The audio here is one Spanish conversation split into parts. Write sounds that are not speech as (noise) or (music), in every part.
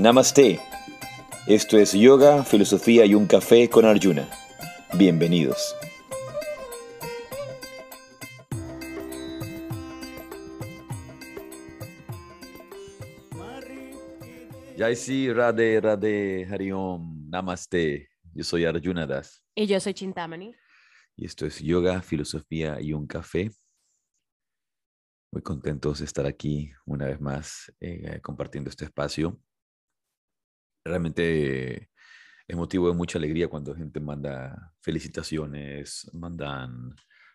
Namaste. Esto es Yoga, Filosofía y un Café con Arjuna. Bienvenidos. Jai sí, Radhe, Radhe, Hariom, Namaste. Yo soy Arjuna Das. Y yo soy Chintamani. Y esto es Yoga, Filosofía y un Café. Muy contentos de estar aquí una vez más eh, compartiendo este espacio realmente es motivo de mucha alegría cuando gente manda felicitaciones, mandan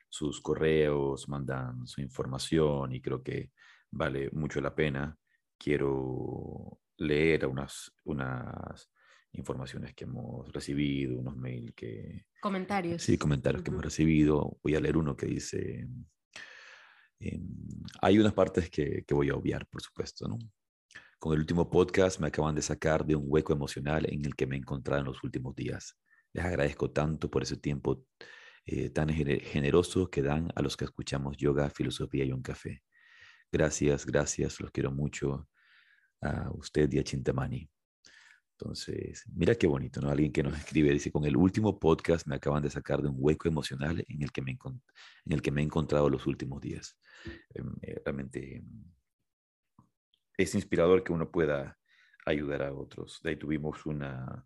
sus correos, mandan su información y creo que vale mucho la pena. Quiero leer unas, unas informaciones que hemos recibido, unos mails que... Comentarios. Sí, comentarios que hemos recibido. Voy a leer uno que dice... Em, hay unas partes que, que voy a obviar, por supuesto, ¿no? Con el último podcast me acaban de sacar de un hueco emocional en el que me he encontrado en los últimos días. Les agradezco tanto por ese tiempo eh, tan generoso que dan a los que escuchamos yoga, filosofía y un café. Gracias, gracias, los quiero mucho a usted y a Chintamani. Entonces, mira qué bonito, ¿no? Alguien que nos escribe, dice, con el último podcast me acaban de sacar de un hueco emocional en el que me, en el que me he encontrado los últimos días. Em, eh, realmente es inspirador que uno pueda ayudar a otros. De ahí tuvimos una,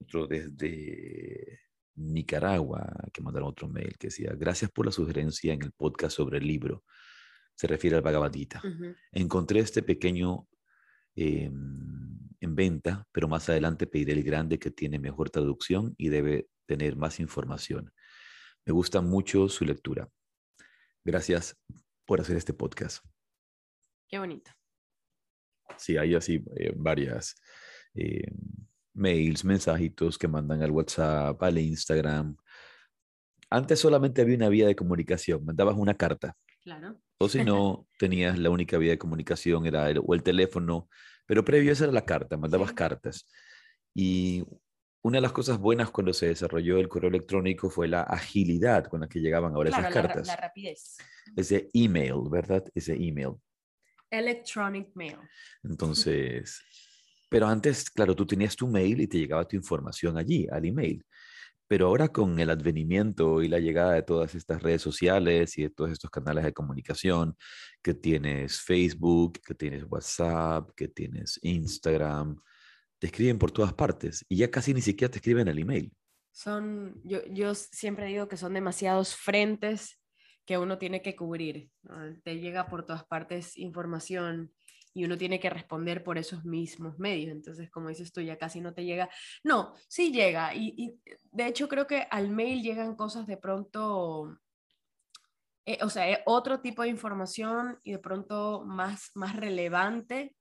otro desde Nicaragua que mandaron otro mail que decía, gracias por la sugerencia en el podcast sobre el libro. Se refiere al Bhagavad Gita. Encontré este pequeño em, en venta, pero más adelante pediré el grande que tiene mejor traducción y debe tener más información. Me gusta mucho su lectura. Gracias por hacer este podcast. Qué bonito. Sí, hay así eh, varias eh, mails, mensajitos que mandan al WhatsApp, al Instagram. Antes solamente había una vía de comunicación, mandabas una carta. Claro. O si no, (laughs) tenías la única vía de comunicación, era el, o el teléfono, pero previo a eso era la carta, mandabas cartas. Y una de las cosas buenas cuando se desarrolló el correo electrónico fue la agilidad con la que llegaban ahora esas cartas. La, la rapidez. Ese email, ¿verdad? Ese email. Electronic mail. Entonces, pero antes, claro, tú tenías tu mail y te llegaba tu información allí, al email. Pero ahora con el advenimiento y la llegada de todas estas redes sociales y de todos estos canales de comunicación, que tienes Facebook, que tienes WhatsApp, que tienes Instagram, te escriben por todas partes y ya casi ni siquiera te escriben el email. Son, yo, yo siempre digo que son demasiados frentes que uno tiene que cubrir. Te llega por todas partes información y uno tiene que responder por esos mismos medios. Entonces, como dices tú, ya casi no te llega. No, sí llega. Y, de hecho creo que al mail llegan cosas de pronto, eh, o sea, eh, otro tipo de información y de pronto más, más relevante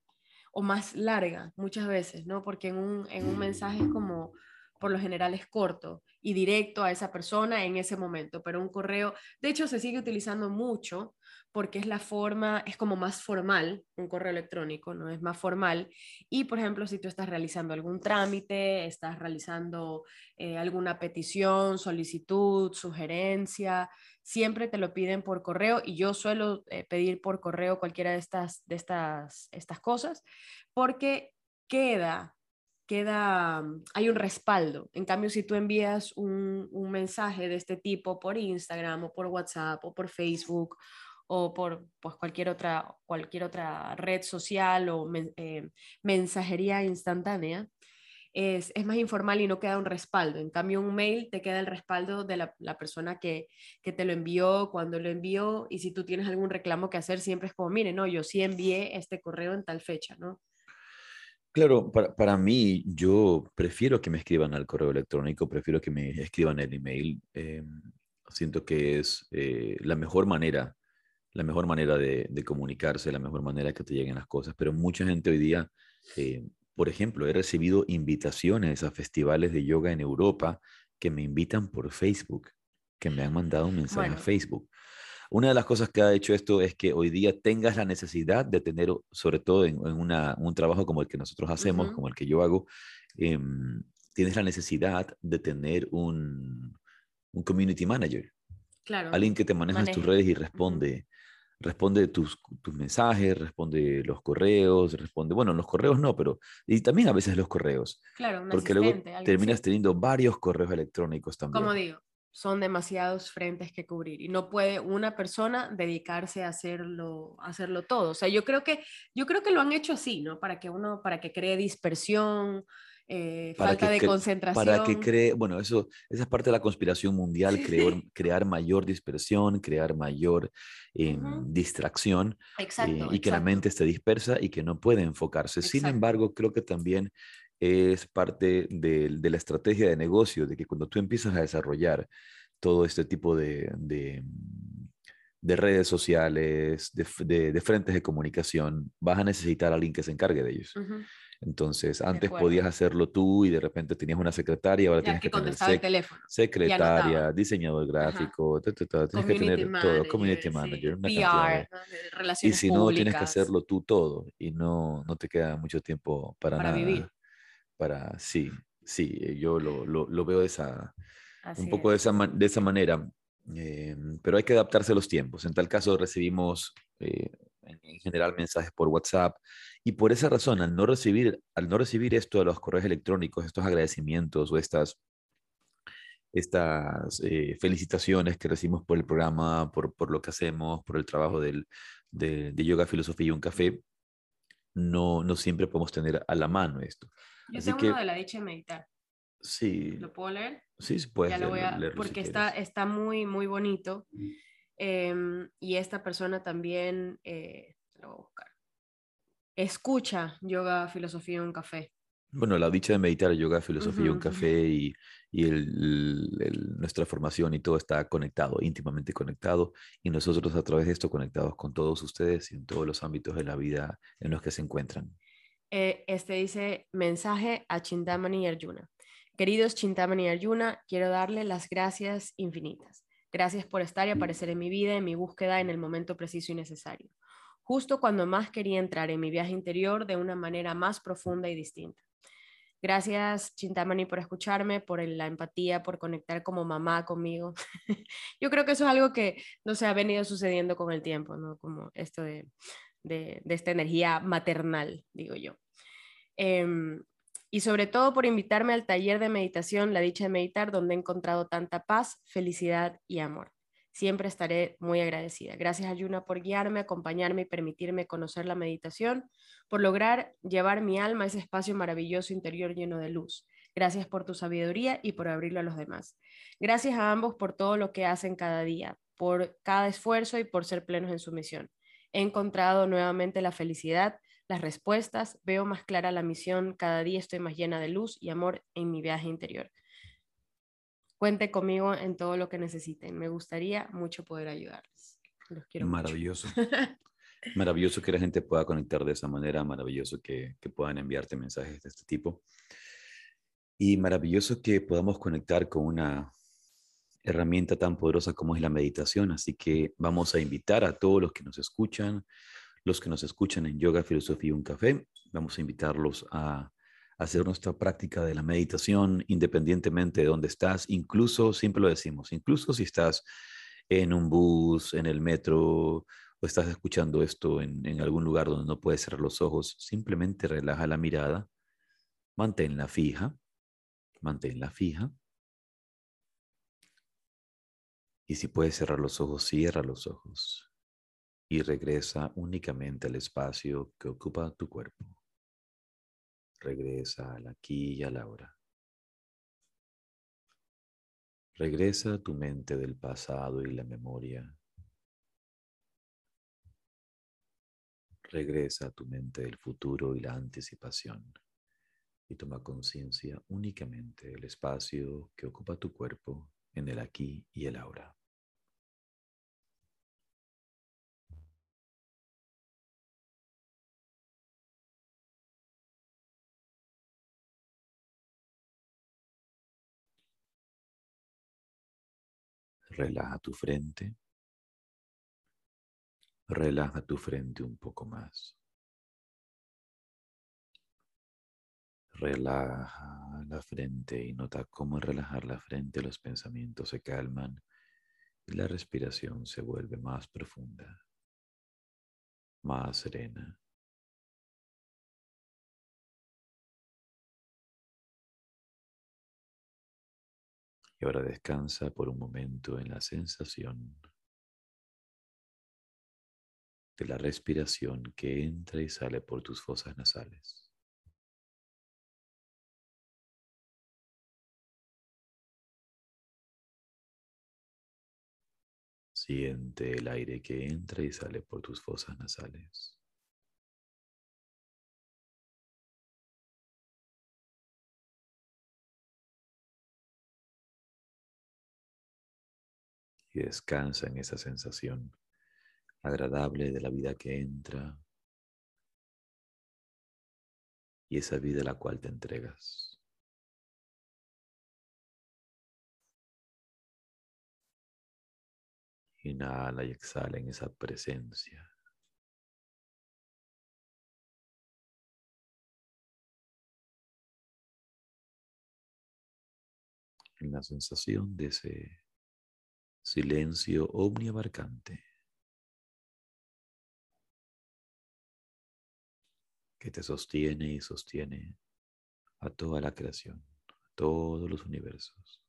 o más larga muchas veces, ¿no? Porque en un, en un mensaje es como por lo general es corto y directo a esa persona en ese momento, pero un correo, de hecho, se sigue utilizando mucho porque es la forma, es como más formal, un correo electrónico, ¿no? Es más formal. Y, por ejemplo, si tú estás realizando algún trámite, estás realizando eh, alguna petición, solicitud, sugerencia, siempre te lo piden por correo y yo suelo eh, pedir por correo cualquiera de estas, de estas, estas cosas porque queda queda, mm, hay un respaldo. En cambio, si tú envías un, mensaje de este tipo por Instagram o por WhatsApp o por Facebook o por pues, cualquier, otra, cualquier otra red social o eh, mensajería instantánea, es, más informal y no queda un respaldo. En cambio, un mail te queda el respaldo de la, la persona que, que, te lo envió, cuando lo envió, y si tú tienes algún reclamo que hacer, siempre es como, mire, no, yo sí envié este correo en tal fecha, ¿no? Claro, para, para, mí, yo prefiero que me escriban al correo electrónico, prefiero que me escriban el email. Eh, siento que es eh, la mejor manera, la mejor manera de, de, comunicarse, la mejor manera que te lleguen las cosas. Pero mucha gente hoy día, eh, por ejemplo, he recibido invitaciones a festivales de yoga en Europa que me invitan por Facebook, que me han mandado un mensaje a Facebook. Una de las cosas que ha hecho esto es que hoy día tengas la necesidad de tener, sobre todo en, un trabajo como el que nosotros hacemos, como el que yo hago, em, tienes la necesidad de tener un, un community manager. Claro. Alguien que te maneja tus redes y responde responde tus, tus mensajes, responde los correos, responde, bueno, los correos no, pero y también a veces los correos. Claro, un porque luego terminas así. teniendo varios correos electrónicos también. Como digo, son demasiados frentes que cubrir y no puede una persona dedicarse a hacerlo, a hacerlo todo. O sea, yo creo que yo creo que lo han hecho así, ¿no? Para que uno, para que cree dispersión, eh, Para falta de concentración. Para que cree, bueno, eso, esa es parte de la conspiración mundial, crear, (laughs) crear mayor dispersión, crear mayor em, distracción eh, Exacto. y que la mente esté dispersa y que no puede enfocarse. Sin embargo, creo que también es parte de, de la estrategia de negocio, de que cuando tú empiezas a desarrollar todo este tipo de, de, de redes sociales, de, frentes de comunicación, vas a necesitar a alguien que se encargue de ellos. Entonces, antes podías hacerlo tú y de repente tenías una secretaria, ahora Ya tienes que que tener sec- teléfono. secretaria, diseñador gráfico, ta, ta, ta, tienes que tener manager, todo, community sí, manager, una PR, Y si no, tienes que hacerlo tú todo y no, no te queda mucho tiempo para, Para nada. vivir. Para, sí, sí, eh, yo lo, lo, lo veo de esa, Así un poco de es. esa, man- de esa manera, eh, pero hay que adaptarse a los tiempos. En tal caso recibimos eh, en, en general mensajes por WhatsApp y por esa razón, al no recibir, al no recibir esto de los correos electrónicos, estos agradecimientos o estas, estas eh, felicitaciones que recibimos por el programa, por, por lo que hacemos, por el trabajo del, de, de yoga, filosofía y un café, no, no siempre podemos tener a la mano esto. Yo así tengo que- uno de la dicha de meditar. Sí, ¿Lo puedo leer? sí, sí puedes ya lo voy a, leerlo si porque está, está muy, muy bonito. Em, y esta persona también, eh, lo voy a buscar. Escucha yoga, filosofía un café. Bueno, la dicha de meditar, yoga, filosofía, y un café y, y el- el- nuestra formación y todo está conectado, íntimamente conectado. Y nosotros a través de esto conectados con todos ustedes y en todos los ámbitos de la vida en los que se encuentran. Eh, este dice mensaje a Chintamani y Arjuna. Queridos Chintamani y Arjuna, quiero darle las gracias infinitas. Gracias por estar y aparecer en mi vida, en mi búsqueda en el momento preciso y necesario. Justo cuando más quería entrar en mi viaje interior de una manera más profunda y distinta. Gracias, Chintamani, por escucharme, por la empatía, por conectar como mamá conmigo. (laughs) Yo creo que eso es algo que no se ha venido sucediendo con el tiempo, ¿no? Como esto de, de, esta energía maternal, digo yo. Em, y sobre todo por invitarme al taller de meditación, La Dicha de Meditar, donde he encontrado tanta paz, felicidad y amor. Siempre estaré muy agradecida. Gracias, Ayuna, por guiarme, acompañarme y permitirme conocer la meditación, por lograr llevar mi alma a ese espacio maravilloso interior lleno de luz. Gracias por tu sabiduría y por abrirlo a los demás. Gracias a ambos por todo lo que hacen cada día, por cada esfuerzo y por ser plenos en su misión. He encontrado nuevamente la felicidad, las respuestas, veo más clara la misión, cada día estoy más llena de luz y amor en mi viaje interior. Cuente conmigo en todo lo que necesiten. Me gustaría mucho poder ayudarles. Los quiero mucho. Maravilloso. (laughs) Maravilloso que la gente pueda conectar de esa manera, maravilloso que, que puedan enviarte mensajes de este tipo. Y maravilloso que podamos conectar con una herramienta tan poderosa como es la meditación. Así que vamos a invitar a todos los que nos escuchan, los que nos escuchan en Yoga, Filosofía y un Café, vamos a invitarlos a hacer nuestra práctica de la meditación independientemente de dónde estás, incluso, siempre lo decimos, incluso si estás en un bus, en el metro, o estás escuchando esto en, en algún lugar donde no puedes cerrar los ojos, simplemente relaja la mirada, manténla fija, manténla fija. Y si puedes cerrar los ojos, cierra los ojos y regresa únicamente al espacio que ocupa tu cuerpo. Regresa al aquí y a la ahora. Regresa a tu mente del pasado y la memoria. Regresa a tu mente del futuro y la anticipación. Y toma conciencia únicamente del espacio que ocupa tu cuerpo en el aquí y el ahora. Relaja tu frente. Relaja tu frente un poco más. Relaja la frente y nota cómo al relajar la frente los pensamientos se calman y la respiración se vuelve más profunda. más serena. Y ahora descansa por un momento en la sensación de la respiración que entra y sale por tus fosas nasales. Siente el aire que entra y sale por tus fosas nasales. Descansa en esa sensación agradable de la vida que entra y esa vida a la cual te entregas. Inhala y exhala en esa presencia. En la sensación de ese silencio omniabarcante. que te sostiene y sostiene a toda la creación, a todos los universos.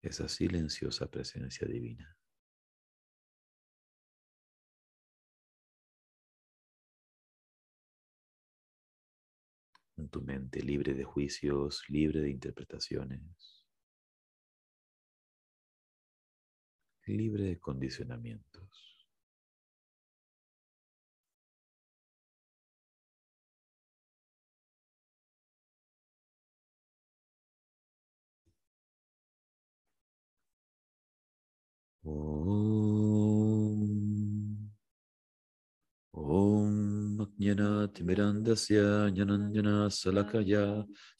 Esa silenciosa presencia divina. En tu mente libre de juicios, libre de interpretaciones, libre de condicionamientos.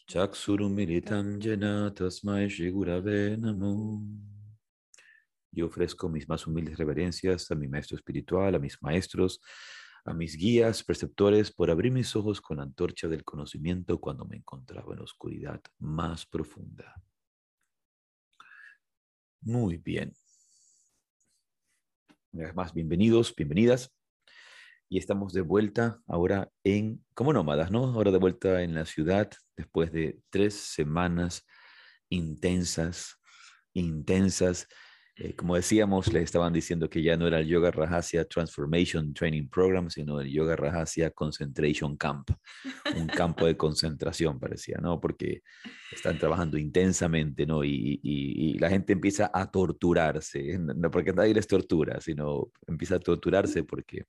Chaksurumilitam Jena Tasmai Shigurave Namo Yo ofrezco mis más humildes reverencias a mi maestro espiritual, a mis maestros, a mis guías, preceptores, por abrir mis ojos con la antorcha del conocimiento cuando me encontraba en la oscuridad más profunda. Muy bien. Más, bienvenidos, bienvenidas. Y estamos de vuelta ahora en, como nómadas, ¿no? Ahora de vuelta en la ciudad después de tres semanas intensas, intensas eh, como decíamos, les estaban diciendo que ya no era el Yoga Rajasya Transformation Training Program, sino el Yoga Rajasya Concentration Camp, un campo de concentración parecía, ¿no? Porque están trabajando intensamente, ¿no? Y, y, la gente empieza a torturarse, (laughs) no porque nadie les tortura, sino empieza a torturarse porque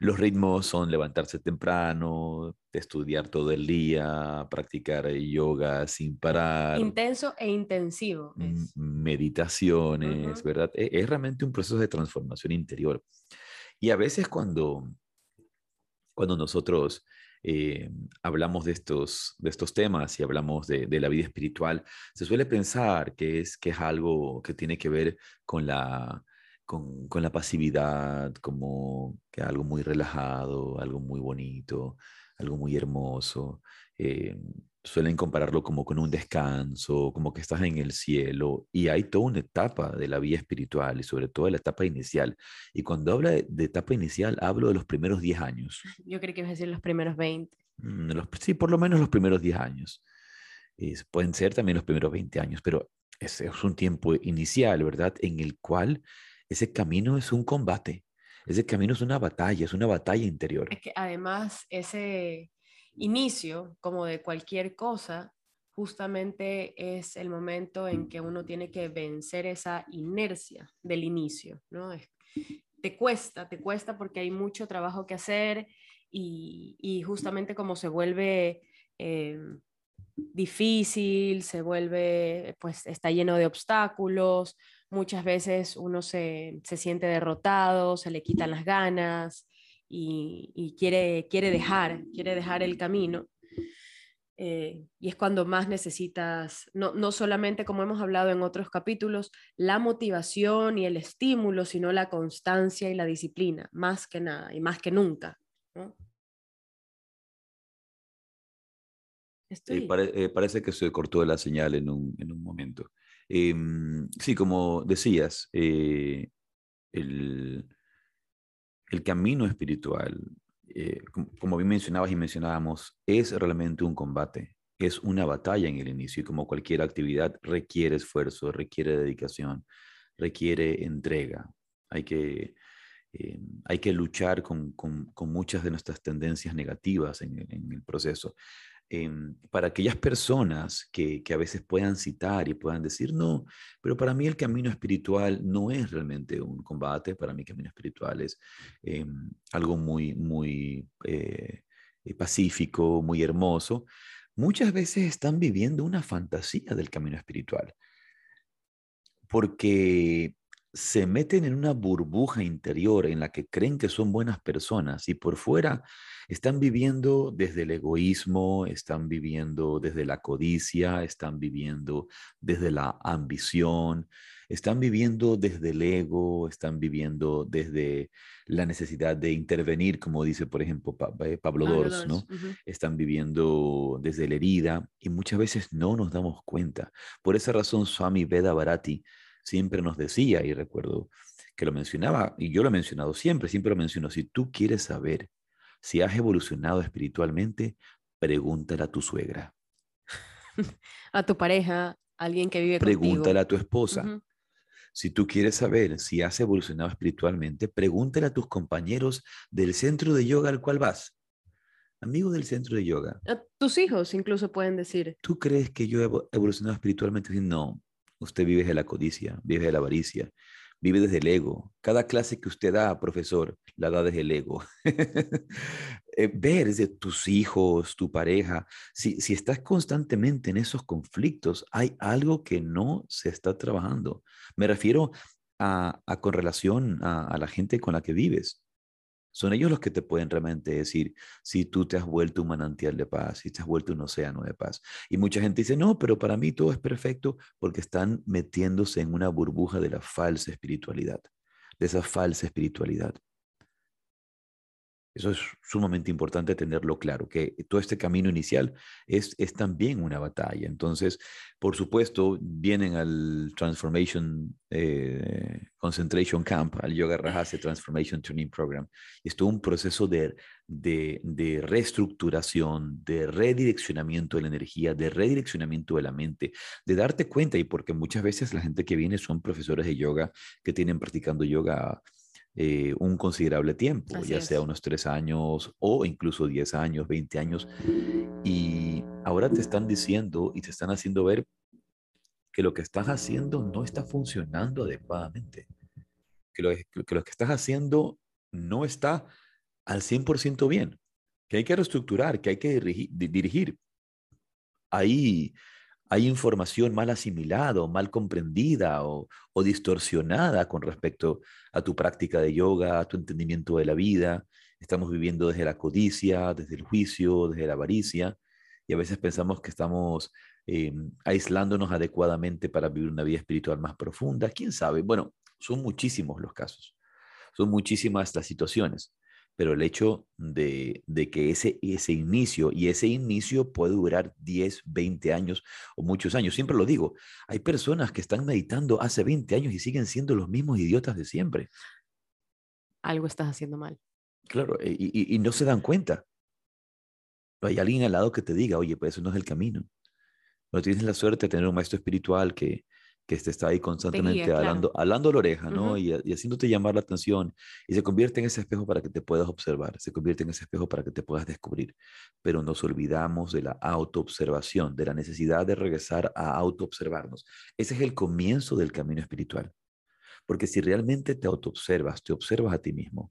los ritmos son levantarse temprano, estudiar todo el día, practicar yoga sin parar. Intenso e intensivo. Meditaciones, ¿verdad? E, es, realmente un proceso de transformación interior. Y a veces cuando, cuando nosotros eh, hablamos de estos, de estos temas y hablamos de, de, la vida espiritual, se suele pensar que es, que es algo que tiene que ver con la, con, con, la pasividad, como que algo muy relajado, algo muy bonito, algo muy hermoso. Eh, suelen compararlo como con un descanso, como que estás en el cielo, y hay toda una etapa de la vida espiritual y sobre todo la etapa inicial. Y cuando hablo de, etapa inicial, hablo de los primeros 10 años. (laughs) Yo creo que ibas a decir los primeros 20. Mm, sí, por lo menos los primeros 10 años. pueden ser también los primeros 20 años, pero es, es un tiempo inicial, ¿verdad? En el cual ese camino es un combate, ese camino es una batalla, es una batalla interior. Es que además ese inicio, como de cualquier cosa, justamente es el momento en que uno tiene que vencer esa inercia del inicio, ¿no? te cuesta, te cuesta porque hay mucho trabajo que hacer y, justamente como se vuelve eh, difícil, se vuelve, pues está lleno de obstáculos, muchas veces uno se, siente derrotado, se le quitan las ganas y, quiere, quiere dejar, quiere dejar el camino. Eh, y es cuando más necesitas, no, no, solamente como hemos hablado en otros capítulos, la motivación y el estímulo, sino la constancia y la disciplina, más que nada y más que nunca. Eh, parece que se cortó la señal en un, en un momento. Em, sí, como decías, eh, el, camino espiritual, eh, como bien mencionabas y mencionábamos, es realmente un combate, es una batalla en el inicio y como cualquier actividad requiere esfuerzo, requiere dedicación, requiere entrega. Hay que, eh, hay que luchar con, muchas de nuestras tendencias negativas en, en el proceso. Em, para aquellas personas que, a veces puedan citar y puedan decir, no, pero para mí el camino espiritual no es realmente un combate, para mí el camino espiritual es em, algo muy, muy eh, eh, pacífico, muy hermoso. Muchas veces están viviendo una fantasía del camino espiritual, porque se meten en una burbuja interior en la que creen que son buenas personas y por fuera están viviendo desde el egoísmo, están viviendo desde la codicia, están viviendo desde la ambición, están viviendo desde el ego, están viviendo desde la necesidad de intervenir, como dice, por ejemplo, eh, Pablo, Dors, ¿no? Están viviendo desde la herida y muchas veces no nos damos cuenta. Por esa razón, Swami Veda Bharati siempre nos decía, y recuerdo que lo mencionaba, y yo lo he mencionado siempre, siempre lo menciono, si tú quieres saber si has evolucionado espiritualmente, pregúntale a tu suegra. (laughs) a tu pareja, alguien que vive Pregúntale a tu esposa. Si tú quieres saber si has evolucionado espiritualmente, pregúntale a tus compañeros del centro de yoga al cual vas. Amigo del centro de yoga. A tus hijos incluso pueden decir. ¿Tú crees que yo he evolucionado espiritualmente? No, usted vive de la codicia, vive de la avaricia, vive desde el ego. Cada clase que usted da, profesor, la da desde el ego. (laughs) Eh, ver desde tus hijos, tu pareja, si, si estás constantemente en esos conflictos, hay algo que no se está trabajando. Me refiero a, con relación a la gente con la que vives. Son ellos los que te pueden realmente decir si tú te has vuelto un manantial de paz, si te has vuelto un océano de paz. Y mucha gente dice, no, pero para mí todo es perfecto porque están metiéndose en una burbuja de la falsa espiritualidad, de esa falsa espiritualidad. Eso es sumamente importante tenerlo claro, que todo este camino inicial es, es también una batalla. Entonces, por supuesto, vienen al Transformation eh, Concentration Camp, al Yoga Rajase Transformation Training Program. Y es todo un proceso de, de, de reestructuración, de redireccionamiento de la energía, de redireccionamiento de la mente, de darte cuenta, y porque muchas veces la gente que viene son profesores de yoga que tienen practicando yoga eh, un considerable tiempo, ya sea unos tres años o incluso diez años, veinte años. Y ahora te están diciendo y te están haciendo ver que lo que estás haciendo no está funcionando adecuadamente, que lo que, lo que estás haciendo no está al 100% bien, que hay que reestructurar, que hay que dirigir. dirigir. Ahí hay información mal asimilada o mal comprendida o, distorsionada con respecto a tu práctica de yoga, a tu entendimiento de la vida. Estamos viviendo desde la codicia, desde el juicio, desde la avaricia y a veces pensamos que estamos eh, aislándonos adecuadamente para vivir una vida espiritual más profunda. ¿Quién sabe? Bueno, son muchísimos los casos, son muchísimas las situaciones pero el hecho de, que ese, ese inicio, y ese inicio puede durar 10, 20 años o muchos años, siempre lo digo, hay personas que están meditando hace 20 años y siguen siendo los mismos idiotas de siempre. Algo estás haciendo mal. Claro, y, y no se dan cuenta. Hay alguien al lado que te diga, oye, pues eso no es el camino. No tienes la suerte de tener un maestro espiritual que, que te está ahí constantemente hablando, hablando a la oreja, ¿no? y, haciéndote llamar la atención y se convierte en ese espejo para que te puedas observar, se convierte en ese espejo para que te puedas descubrir. Pero nos olvidamos de la autoobservación, de la necesidad de regresar a autoobservarnos. Ese es el comienzo del camino espiritual. Porque si realmente te autoobservas, te observas a ti mismo,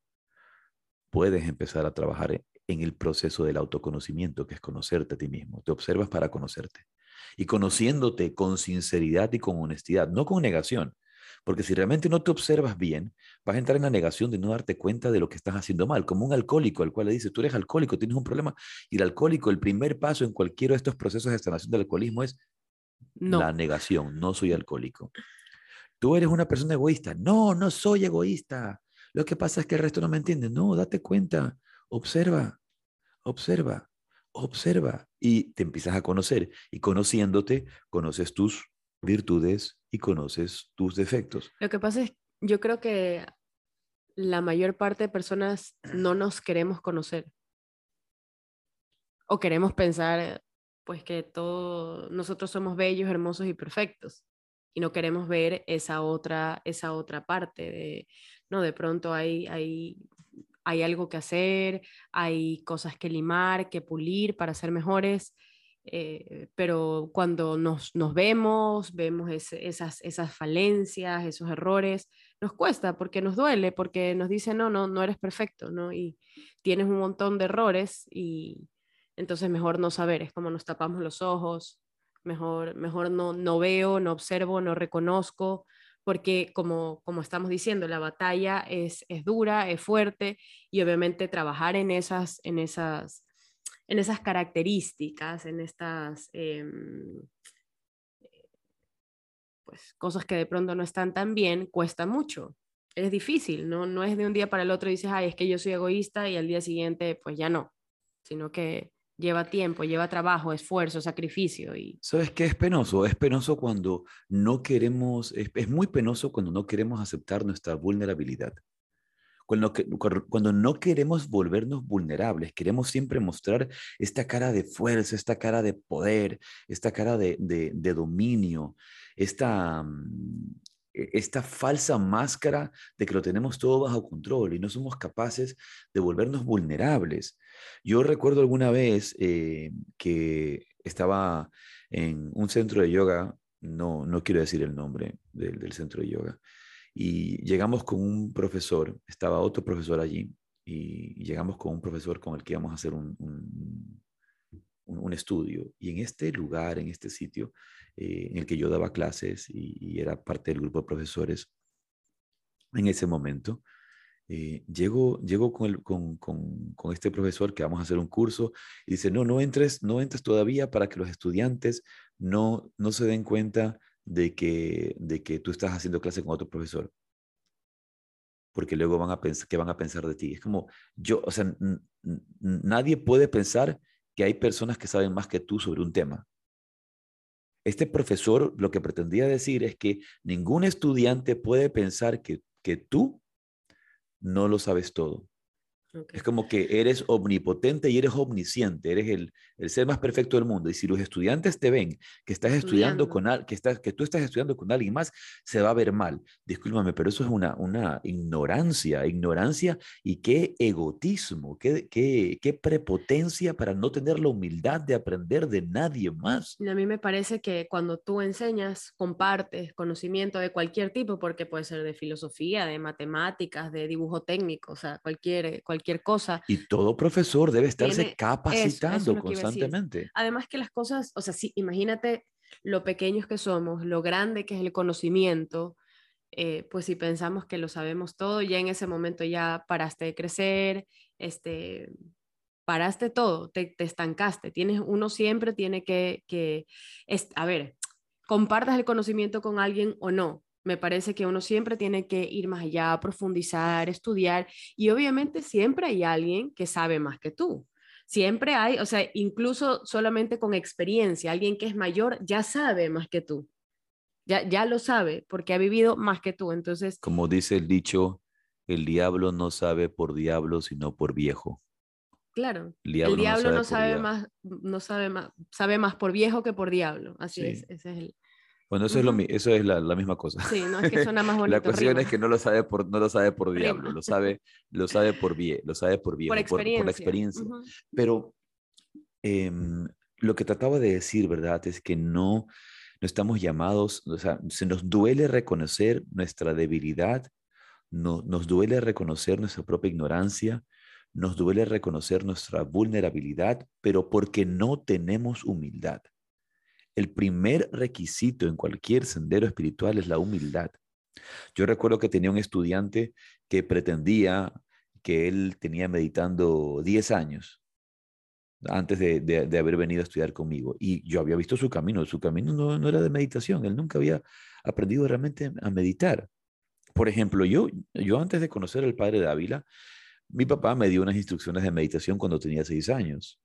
puedes empezar a trabajar en el proceso del autoconocimiento, que es conocerte a ti mismo. Te observas para conocerte y conociéndote con sinceridad y con honestidad, no con negación. Porque si realmente no te observas bien, vas a entrar en la negación de no darte cuenta de lo que estás haciendo mal, como un alcohólico al cual le dices, tú eres alcohólico, tienes un problema. Y el alcohólico, el primer paso en cualquiera de estos procesos de sanación del alcoholismo es la negación, no soy alcohólico. Tú eres una persona egoísta. No, no soy egoísta. Lo que pasa es que el resto no me entiende. No, date cuenta, observa, observa observa y te empiezas a conocer. Y conociéndote, conoces tus virtudes y conoces tus defectos. Lo que pasa es, yo creo que la mayor parte de personas no nos queremos conocer. O queremos pensar, pues, que todos nosotros somos bellos, hermosos y perfectos. Y no queremos ver esa otra, esa otra parte de, no, de pronto hay, hay, hay algo que hacer, hay cosas que limar, que pulir para ser mejores. Eh, pero cuando nos, nos vemos, vemos esas, esas falencias, esos errores, nos cuesta porque nos duele, porque nos dicen, no, no, no eres perfecto, ¿no? Y tienes un montón de errores y entonces mejor no saber, es como nos tapamos los ojos, mejor, mejor no, no veo, no observo, no reconozco, porque como, como estamos diciendo, la batalla es, es dura, es fuerte y obviamente trabajar en esas, en esas, en esas características, en estas... Em, pues cosas que de pronto no están tan bien, cuesta mucho. Es difícil, ¿no? No es de un día para el otro y dices, ay, es que yo soy egoísta y al día siguiente, pues ya no, sino que lleva tiempo, lleva trabajo, esfuerzo, sacrificio. Y... ¿Sabes qué es penoso? Es penoso cuando no queremos, es, es muy penoso cuando no queremos aceptar nuestra vulnerabilidad. Cuando, cuando no queremos volvernos vulnerables, queremos siempre mostrar esta cara de fuerza, esta cara de poder, esta cara de, de, de dominio, esta, mm, e, esta falsa máscara de que lo tenemos todo bajo control y no somos capaces de volvernos vulnerables. Yo recuerdo alguna vez eh, que estaba en un centro de yoga, no, no quiero decir el nombre del, centro de yoga, y llegamos con un profesor, estaba otro profesor allí, y llegamos con un profesor con el que íbamos a hacer un, un estudio. Y en este lugar, en este sitio, eh, en el que yo daba clases y, era parte del grupo de profesores en ese momento. Eh, llego, llego con, con, con, este profesor que vamos a hacer un curso y dice, no, no entres, no entres todavía para que los estudiantes no, no se den cuenta de que, de que tú estás haciendo clase con otro profesor. Porque luego van a pensar, ¿qué van a pensar de ti? Es como, yo, o sea, nadie puede pensar que hay personas que saben más que tú sobre un tema. Este profesor lo que pretendía decir es que ningún estudiante puede pensar que, que tú no lo sabes todo. Es como que eres omnipotente y eres omnisciente, eres el, el, ser más perfecto del mundo. Y si los estudiantes te ven que estás estudiando, con que, estás, que tú estás estudiando con alguien más, se va a ver mal. Discúlpame, pero eso es una, una ignorancia, ignorancia y qué egotismo, qué, qué, qué prepotencia para no tener la humildad de aprender de nadie más. A mí me parece que cuando tú enseñas, compartes conocimiento de cualquier tipo, porque puede ser de filosofía, de matemáticas, de dibujo técnico, o sea, cualquier, cualquier cosa. Y todo profesor debe estarse capacitando constantemente. Además que las cosas, o sea, sí, imagínate lo pequeños que somos, lo grande que es el conocimiento, eh, pues si pensamos que lo sabemos todo, ya en ese momento ya paraste de crecer, este, paraste todo, te, estancaste. Tienes, uno siempre tiene que, que a ver, compartas el conocimiento con alguien o no, me parece que uno siempre tiene que ir más allá, profundizar, estudiar y obviamente siempre hay alguien que sabe más que tú. Siempre hay, o sea, incluso solamente con experiencia, alguien que es mayor ya sabe más que tú. Ya, ya lo sabe porque ha vivido más que tú. Entonces, como dice el dicho, el diablo no sabe por diablo, sino por viejo. Claro. El diablo, no sabe, más, no sabe más, sabe más por viejo que por diablo. Así es, ese es el, bueno, eso, es, lo, eso es la, la, misma cosa. Sí, no es que suena más (laughs) bonito. la cuestión es que no lo sabe por, no lo sabe por diablo, lo sabe, lo sabe por bien, lo sabe por bien, por, por, la experiencia. Pero em, lo que trataba de decir, ¿verdad? Es que no, no estamos llamados, o sea, se nos duele reconocer nuestra debilidad, no, nos duele reconocer nuestra propia ignorancia, nos duele reconocer nuestra vulnerabilidad, pero porque no tenemos humildad. El primer requisito en cualquier sendero espiritual es la humildad. Yo recuerdo que tenía un estudiante que pretendía que él tenía meditando 10 años antes de, haber venido a estudiar conmigo. Y yo había visto su camino. Su camino no, no, era de meditación. Él nunca había aprendido realmente a meditar. Por ejemplo, yo, yo antes de conocer al padre Dávila, mi papá me dio unas instrucciones de meditación cuando tenía seis años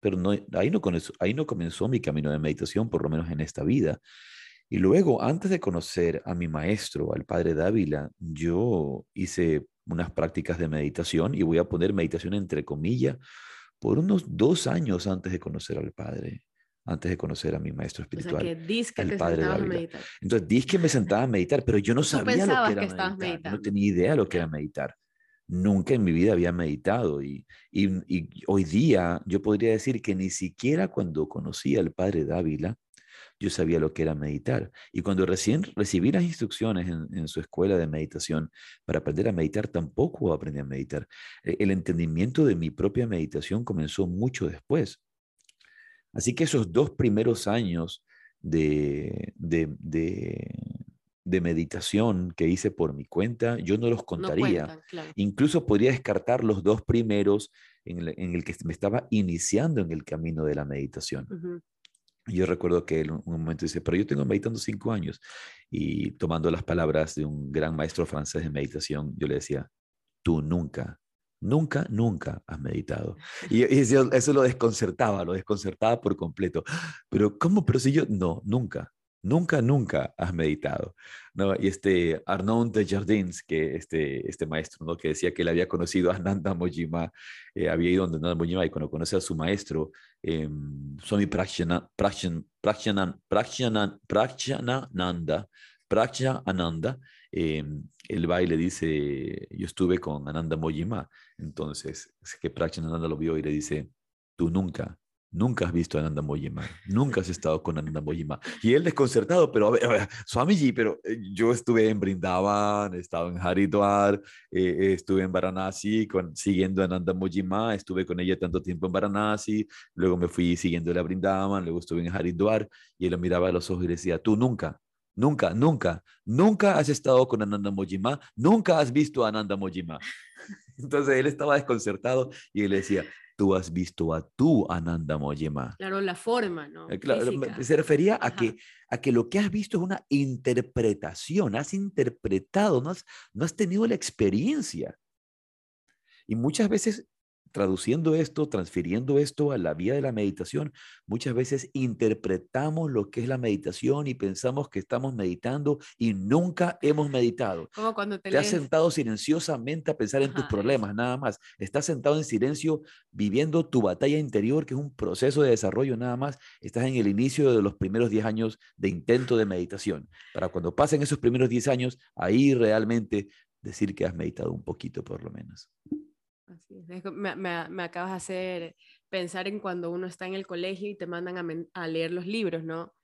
pero no, ahí, no comenzó, ahí no comenzó mi camino de meditación, por lo menos en esta vida. Y luego, antes de conocer a mi maestro, al padre Dávila, yo hice unas prácticas de meditación y voy a poner meditación entre comillas por unos dos años antes de conocer al Padre, antes de conocer a mi maestro espiritual. O sea, que al Padre a meditar. Entonces, dis que me sentaba a meditar, pero yo no (laughs) sabía lo que era meditar. Meditando. No tenía idea de lo que era meditar. Nunca en mi vida había meditado y, hoy día yo podría decir que ni siquiera cuando conocí al Padre Dávila, yo sabía lo que era meditar. Y cuando recién recibí las instrucciones en, su escuela de meditación para aprender a meditar, tampoco aprendí a meditar. E, el entendimiento de mi propia meditación comenzó mucho después. Así que esos dos primeros años de, de, meditación que hice por mi cuenta, yo no los contaría. Incluso podría descartar los dos primeros en el, que me estaba iniciando en el camino de la meditación. Yo recuerdo que él un momento dice, pero yo tengo meditando cinco años y tomando las palabras de un gran maestro francés de meditación, yo le decía, tú nunca, nunca, nunca has meditado. Y, eso lo desconcertaba, lo desconcertaba por completo. Pero ¿cómo? Pero si yo, no, nunca, nunca, nunca has meditado. ¿no? Y este Arnaud de Jardins, que este, este maestro, ¿no? que decía que él había conocido a Nanda Mojima, eh, había ido donde Nanda Mojima y cuando conoce a su maestro, eh, Swami Prakshana, Prakshana, Nanda, Ananda, em, él va y le dice, yo estuve con Ananda Mojima, entonces es que Ananda lo vio y le dice, tú nunca Nunca has visto a Ananda Mojima, nunca has estado con Ananda Mojima. Y él desconcertado, pero a ver, a ver pero eh, yo estuve en Brindavan, he en Haridwar, eh, eh, estuve en Varanasi con, siguiendo a Ananda Mojima, estuve con ella tanto tiempo en Varanasi, luego me fui siguiendo a Brindavan, luego estuve en Haridwar y él lo miraba a los ojos y decía, tú nunca, nunca, nunca, nunca has estado con Ananda Mojima, nunca has visto a Ananda Mojima. (laughs) Entonces él estaba desconcertado y él decía, tú has visto a tu Ananda Mojima. Claro, la forma, ¿no? Eh, se refería a que, a que lo que has visto es una interpretación, has interpretado, no has, no has tenido la experiencia. Y muchas veces traduciendo esto, transfiriendo esto a la vía de la meditación, muchas veces interpretamos lo que es la meditación y pensamos que estamos meditando y nunca hemos meditado. Como cuando te, te has sentado silenciosamente a pensar en tus problemas, nada más. Estás sentado en silencio viviendo tu batalla interior, que es un proceso de desarrollo nada más. Estás en el inicio de los primeros 10 años de intento de meditación. Para cuando pasen esos primeros 10 años, ahí realmente decir que has meditado un poquito por lo menos. Así Me, me, acabas de hacer pensar en cuando uno está en el colegio y te mandan a, leer los libros, ¿no?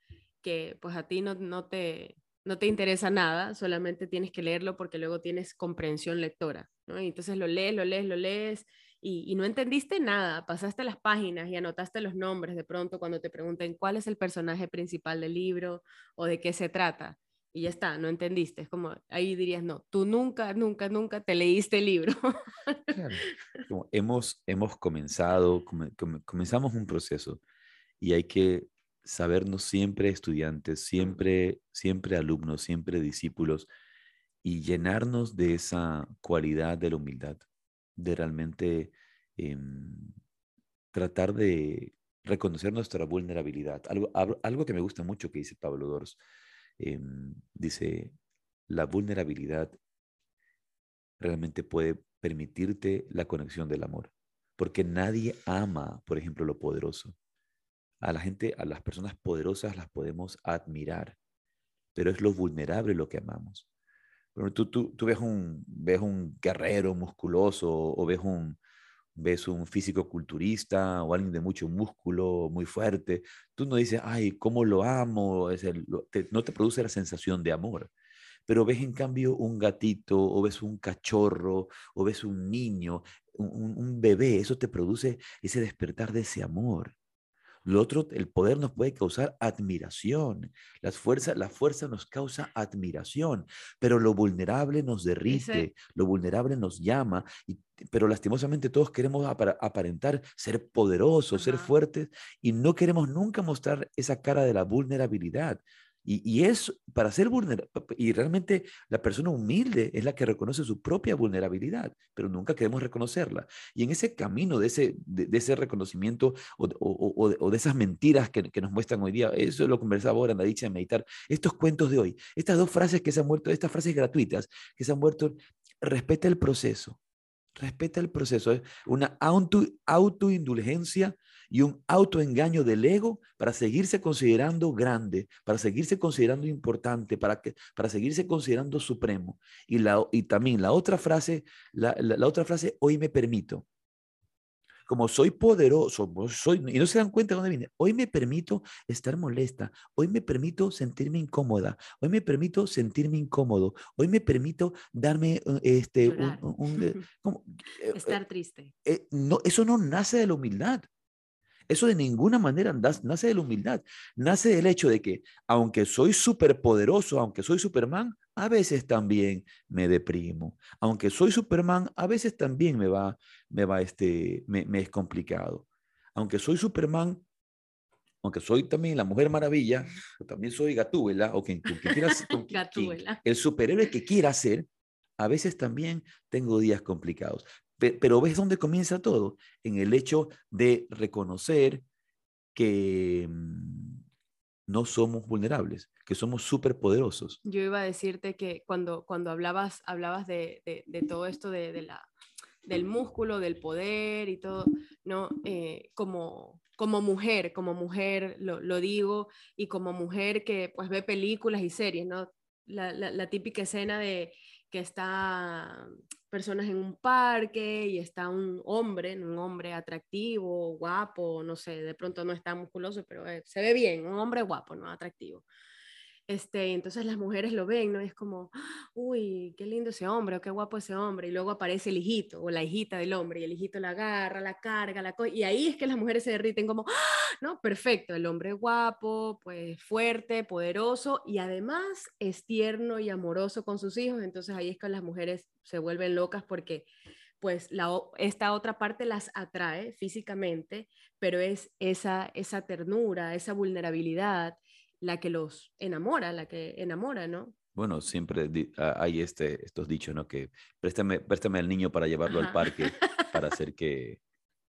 Que pues a ti no, no, te, no te interesa nada, solamente tienes que leerlo porque luego tienes comprensión lectora, ¿no? Entonces lo lees, lo lees, lo lees y, y, no entendiste nada, pasaste las páginas y anotaste los nombres de pronto cuando te pregunten cuál es el personaje principal del libro o de qué se trata y ya está, no entendiste. Es como, ahí dirías, no, tú nunca, nunca, nunca te leíste el libro. Claro. (laughs) hemos, hemos comenzado, comenzamos un proceso y hay que sabernos siempre estudiantes, siempre, siempre alumnos, siempre discípulos y llenarnos de esa cualidad de la humildad, de realmente em, tratar de reconocer nuestra vulnerabilidad. Algo, algo que me gusta mucho que dice Pablo Dors Em, dice, la vulnerabilidad realmente puede permitirte la conexión del amor, porque nadie ama, por ejemplo, lo poderoso. A la gente, a las personas poderosas las podemos admirar, pero es lo vulnerable lo que amamos. tú, tú, tú ves, un, ves un guerrero musculoso o ves un, ves un físico culturista o alguien de mucho músculo, muy fuerte, tú no dices, ay, cómo lo amo, es el, no te produce la sensación de amor. Pero ves en cambio un gatito o ves un cachorro o ves un niño, un, un bebé, eso te produce ese despertar de ese amor. Lo otro, el poder nos puede causar admiración. Las fuerzas, la fuerza nos causa admiración, pero lo vulnerable nos derrite, lo vulnerable nos llama, y, pero lastimosamente todos queremos aparentar ser poderosos, ser fuertes, y no queremos nunca mostrar esa cara de la vulnerabilidad. Y, es para ser vulnerable, y realmente la persona humilde es la que reconoce su propia vulnerabilidad, pero nunca queremos reconocerla. Y en ese camino de ese, de, ese reconocimiento o, de esas mentiras que, nos muestran hoy día, eso es lo que conversaba ahora en la dicha de meditar, estos cuentos de hoy, estas dos frases que se han muerto, estas frases gratuitas que se han muerto, respeta el proceso. Respeta el proceso. Es una auto, autoindulgencia y un autoengaño del ego para seguirse considerando grande, para seguirse considerando importante, para, que, para seguirse considerando supremo. Y, la, y también la otra frase, la, la otra frase, hoy me permito como soy poderoso, soy, y no se dan cuenta de dónde viene, hoy me permito estar molesta, hoy me permito sentirme incómoda, hoy me permito sentirme incómodo, hoy me permito darme uh, este, un, (laughs) eh, eh, estar triste. Eh, no, eso no nace de la humildad. Eso de ninguna manera nace de la humildad. Nace del hecho de que, aunque soy superpoderoso, aunque soy Superman, a veces también me deprimo. Aunque soy Superman, a veces también me va, me va, este, me, es complicado. Aunque soy Superman, aunque soy también la Mujer Maravilla, también soy Gatúbela, o quien, quiera, (laughs) el superhéroe que quiera ser, a veces también tengo días complicados. Pero ¿ves dónde comienza todo? En el hecho de reconocer que mm, no somos vulnerables, que somos súper poderosos. Yo iba a decirte que cuando, cuando hablabas, hablabas de, de, todo esto de, de, la, del músculo, del poder y todo, ¿no? Eh, como, como mujer, como mujer lo, lo, digo, y como mujer que pues ve películas y series, ¿no? La, la, la típica escena de que está personas en un parque y está un hombre, un hombre atractivo, guapo, no sé, de pronto no está musculoso, pero eh, se ve bien, un hombre guapo, no atractivo. Este, entonces las mujeres lo ven, ¿no? es como, uy, qué lindo ese hombre, o qué guapo ese hombre. Y luego aparece el hijito o la hijita del hombre y el hijito la agarra, la carga, la y ahí es que las mujeres se derriten como, ¿no? Perfecto, el hombre guapo, pues fuerte, poderoso y además es tierno y amoroso con sus hijos. Entonces ahí es que las mujeres se vuelven locas porque pues esta otra parte las atrae físicamente, pero es esa, esa ternura, esa vulnerabilidad la que los enamora, la que enamora, ¿no? Bueno, siempre hay este, estos dichos, ¿no? Que préstame, préstame al niño para llevarlo al parque (laughs) para hacer que,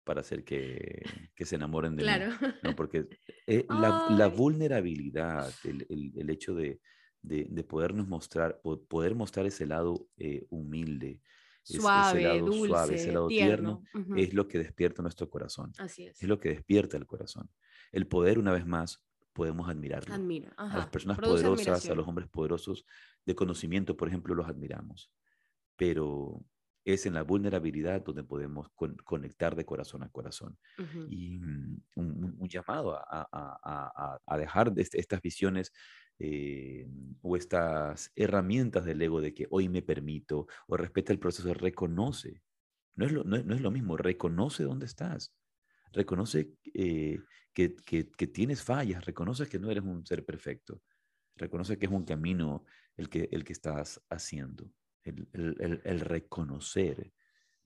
para hacer que, que se enamoren de claro. mí. ¿no? Porque eh, la, la, vulnerabilidad, el, el, el hecho de, de, de, podernos mostrar, poder mostrar ese lado eh, humilde, suave, ese lado dulce, suave, ese lado tierno, es lo que despierta nuestro corazón. Así es. Es lo que despierta el corazón. El poder, una vez más, podemos admirarlo. Admira. A las personas poderosas, a los hombres poderosos de conocimiento, por ejemplo, los admiramos. Pero es en la vulnerabilidad donde podemos conectar de corazón a corazón. Y mm, un, llamado a, a, a, dejar este, estas visiones eh, o estas herramientas del ego de que hoy me permito o respeta el proceso, reconoce. No es, lo, no, no es lo mismo, reconoce dónde estás. Reconoce eh, que, que, tienes fallas, reconoces que no eres un ser perfecto, reconoce que es un camino el que, el que estás haciendo, el, el, el reconocer,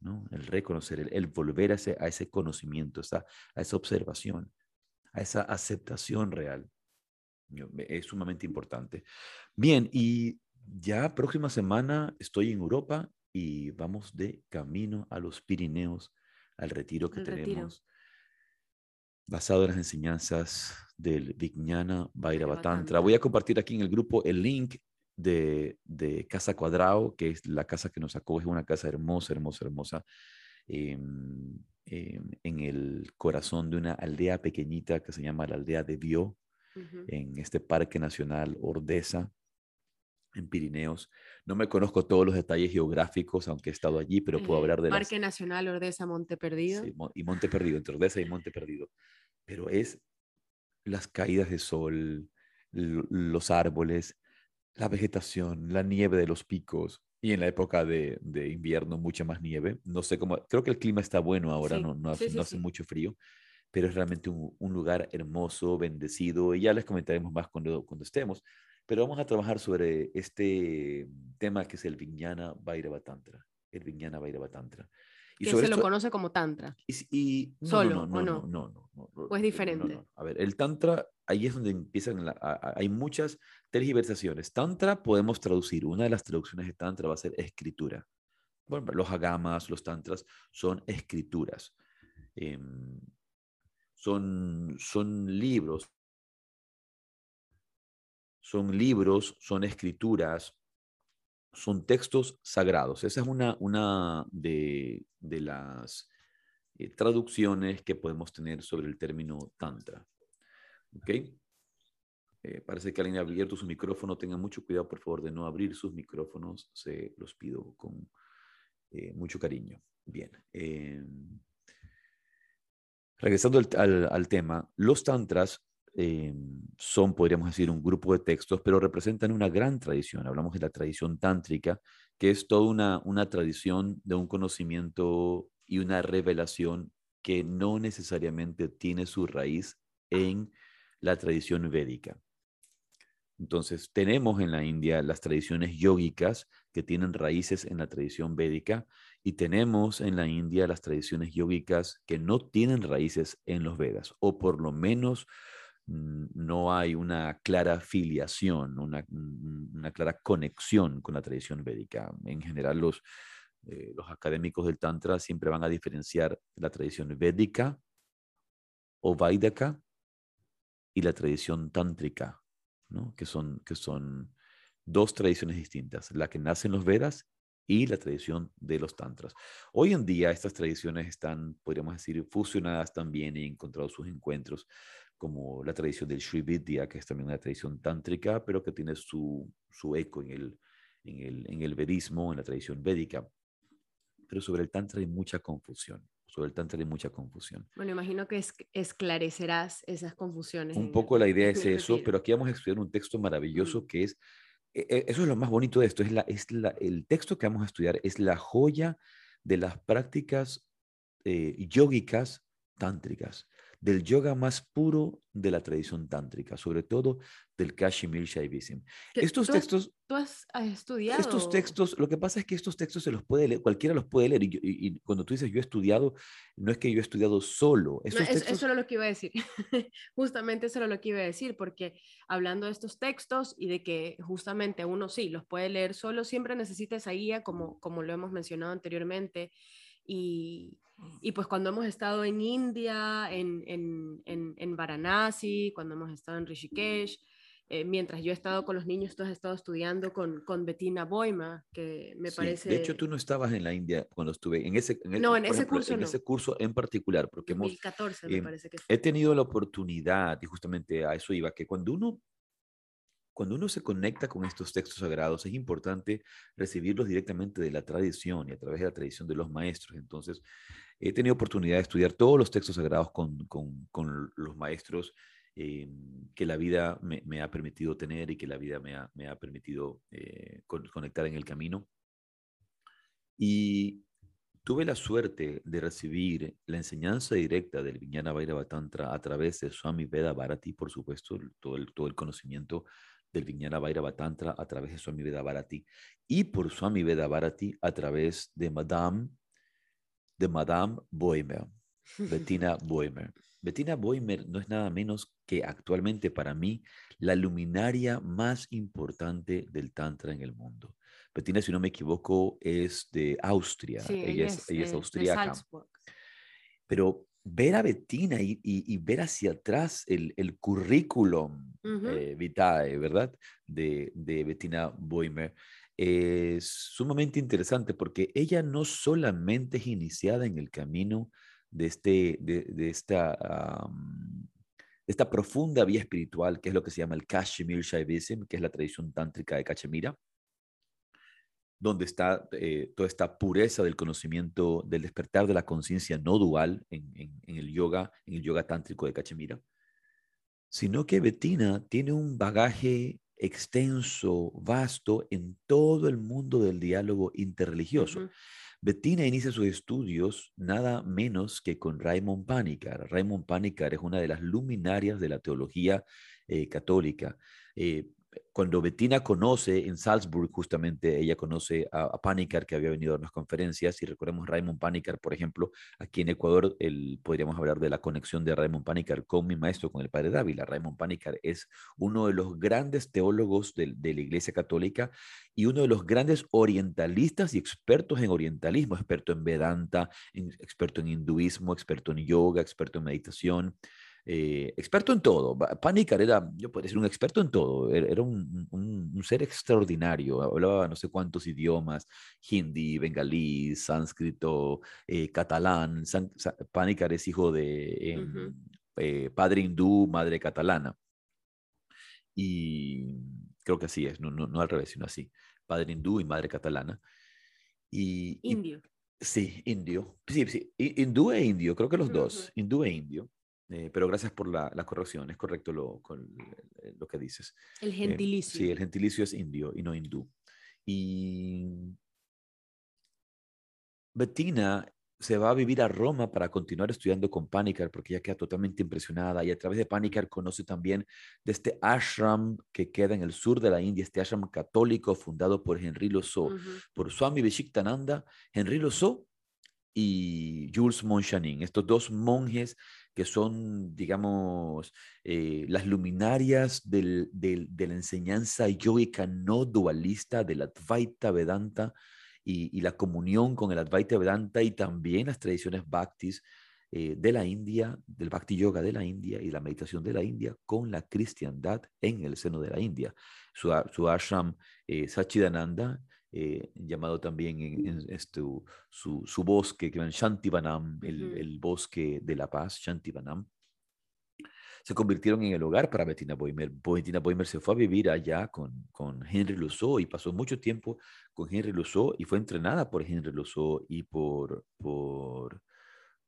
¿no? El reconocer, el, volver a ese, a ese conocimiento, a esa observación, a esa aceptación real. Es sumamente importante. Bien, y ya próxima semana estoy en Europa y vamos de camino a los Pirineos, al retiro que tenemos basado en las enseñanzas del Vijnana Bhairavatantra. Voy a compartir aquí en el grupo el link de, de, Casa Cuadrado, que es la casa que nos acoge, una casa hermosa, hermosa, hermosa, em, en el corazón de una aldea pequeñita que se llama la aldea de Bio, en este Parque Nacional Ordesa, en Pirineos. No me conozco todos los detalles geográficos, aunque he estado allí, pero puedo hablar de Parque Nacional Ordesa Monte Perdido. Sí, y Monte Perdido, entre Ordesa y Monte Perdido. Pero es las caídas de sol, los árboles, la vegetación, la nieve de los picos. Y en la época de, de invierno, mucha más nieve. No sé cómo, creo que el clima está bueno ahora, no, no, hace, no hace mucho frío, pero es realmente un, un, lugar hermoso, bendecido. Y ya les comentaremos más cuando, cuando estemos pero vamos a trabajar sobre este tema que es el Vijnana Bhairava Tantra. El Vijnana Bhairava Tantra. Y que se lo conoce como Tantra. Y, Solo, no, no, no, no, no, ¿O es diferente? A ver, el Tantra, ahí es donde empiezan, hay muchas tergiversaciones. Tantra podemos traducir, una de las traducciones de Tantra va a ser escritura. Bueno, los agamas, los tantras son escrituras. Em, son, son libros, son libros, son escrituras, son textos sagrados. Esa es una, una de, las eh, traducciones que podemos tener sobre el término tantra. ¿Ok? Eh, parece que alguien ha abierto su micrófono. Tengan mucho cuidado, por favor, de no abrir sus micrófonos. Se los pido con eh, mucho cariño. Bien. Em, regresando al, tema, los tantras em, son, podríamos decir, un grupo de textos, pero representan una gran tradición. Hablamos de la tradición tántrica, que es toda una, una tradición de un conocimiento y una revelación que no necesariamente tiene su raíz en la tradición védica. Entonces, tenemos en la India las tradiciones yógicas que tienen raíces en la tradición védica y tenemos en la India las tradiciones yógicas que no tienen raíces en los Vedas o por lo menos no hay una clara filiación, una, mm, una clara conexión con la tradición védica. En general, los, eh, los académicos del Tantra siempre van a diferenciar la tradición védica o vaidaka y la tradición tántrica que, son, que son dos tradiciones distintas, la que nace en los Vedas y la tradición de los tantras. Hoy en día estas tradiciones están, podríamos decir, fusionadas también y encontrado sus encuentros, como la tradición del Sri Vidya, que es también una tradición tántrica, pero que tiene su, su eco en el, en, el, en el vedismo, en la tradición védica. Pero sobre el tantra hay mucha confusión sobre el Tantra hay mucha confusión. Bueno, imagino que esclarecerás esas confusiones. Un poco la idea es (laughs) eso, pero aquí vamos a estudiar un texto maravilloso que es, e, e, eso es lo más bonito de esto, es, la, es la, el texto que vamos a estudiar es la joya de las prácticas eh, yógicas tántricas del yoga más puro de la tradición tántrica, sobre todo del Kashmir Shaivism. Estos textos... ¿Tú has, estudiado? Estos textos, lo que pasa es que estos textos se los puede leer, cualquiera los puede leer, y, cuando tú dices yo he estudiado, no es que yo he estudiado solo. eso, era lo que iba a decir, (laughs) justamente eso era lo que iba a decir, porque hablando de estos textos y de que justamente uno sí los puede leer solo, siempre necesita esa guía, como, como lo hemos mencionado anteriormente, y, y pues cuando hemos estado en India, en, en, en, Varanasi, cuando hemos estado en Rishikesh, eh, mientras yo he estado con los niños, tú has estado estudiando con, con Bettina Boima, que me parece... De hecho, tú no estabas en la India cuando estuve, en ese, en no, en ese curso en ese curso en particular, porque 2014, hemos, me parece que he tenido la oportunidad, y justamente a eso iba, que cuando uno cuando uno se conecta con estos textos sagrados, es importante recibirlos directamente de la tradición y a través de la tradición de los maestros. Entonces, he tenido oportunidad de estudiar todos los textos sagrados con, con, los maestros eh, que la vida me, ha permitido tener y que la vida me ha, me ha permitido eh, conectar en el camino. Y tuve la suerte de recibir la enseñanza directa del Vijnana Vairava Tantra a través de Swami Veda Bharati, por supuesto, todo el, todo el conocimiento del Vijnana Vairava Tantra a través de Swami Veda Bharati y por Swami Veda Bharati a través de Madame, de Madame Boimer, (laughs) Bettina Boimer. Bettina Boimer no es nada menos que actualmente para mí la luminaria más importante del Tantra en el mundo. Bettina, si no me equivoco, es de Austria. ella, es, ella es austriaca. Pero ver a Bettina y, ver hacia atrás el, el currículum eh, vitae, ¿verdad? De, de Bettina Boimer es sumamente interesante porque ella no solamente es iniciada en el camino de, este, de, esta, esta profunda vía espiritual, que es lo que se llama el Kashmir Shaivism, que es la tradición tántrica de Cachemira, donde está eh, toda esta pureza del conocimiento, del despertar de la conciencia no dual en, el yoga, en el yoga tántrico de Cachemira, sino que Bettina tiene un bagaje extenso, vasto en todo el mundo del diálogo interreligioso. Bettina inicia sus estudios nada menos que con Raymond Panikar. Raymond Panikar es una de las luminarias de la teología eh, católica. Eh, cuando Bettina conoce en Salzburg, justamente ella conoce a, a Panikar, que había venido a unas conferencias, y recordemos Raymond Panikar, por ejemplo, aquí en Ecuador, el, podríamos hablar de la conexión de Raymond Panikar con mi maestro, con el padre Dávila. Raymond Panikar es uno de los grandes teólogos de, de la Iglesia Católica y uno de los grandes orientalistas y expertos en orientalismo, experto en Vedanta, experto en hinduismo, experto en yoga, experto en meditación. Eh, experto en todo. Panikar era, yo podría decir, un experto en todo. Er, era un, un, ser extraordinario. Hablaba no sé cuántos idiomas, hindi, bengalí, sánscrito, eh, catalán. San, Panikar es hijo de em, eh, padre hindú, madre catalana. Y creo que así es, no, no, no al revés, sino así. Padre hindú y madre catalana. Y, indio. sí, indio. Sí, sí, hindú e indio, creo que los dos, hindú e indio. Eh, pero gracias por la, la, corrección, es correcto lo, con, eh, lo que dices. El gentilicio. sí, el gentilicio es indio y no hindú. Y Bettina se va a vivir a Roma para continuar estudiando con Panikkar porque ella queda totalmente impresionada y a través de Panikkar conoce también de este ashram que queda en el sur de la India, este ashram católico fundado por Henry Loso, por Swami Vishiktananda, Henry Loso y Jules Monchanin, estos dos monjes que son, digamos, eh, las luminarias del, de la enseñanza yogica no dualista de la Advaita Vedanta, y, la comunión con el Advaita Vedanta y también las tradiciones bhaktis eh, de la India, del Bhakti Yoga de la India y la meditación de la India con la cristiandad en el seno de la India. Su, su ashram eh, Sachidananda, eh, llamado también en, este, su, su, bosque, que Shantivanam, el, el, bosque de la paz, Shantivanam, se convirtieron en el hogar para Bettina Boimer. Bettina Boimer se fue a vivir allá con, con Henry Lusso y pasó mucho tiempo con Henry Lusso y fue entrenada por Henry Lusso y por, por,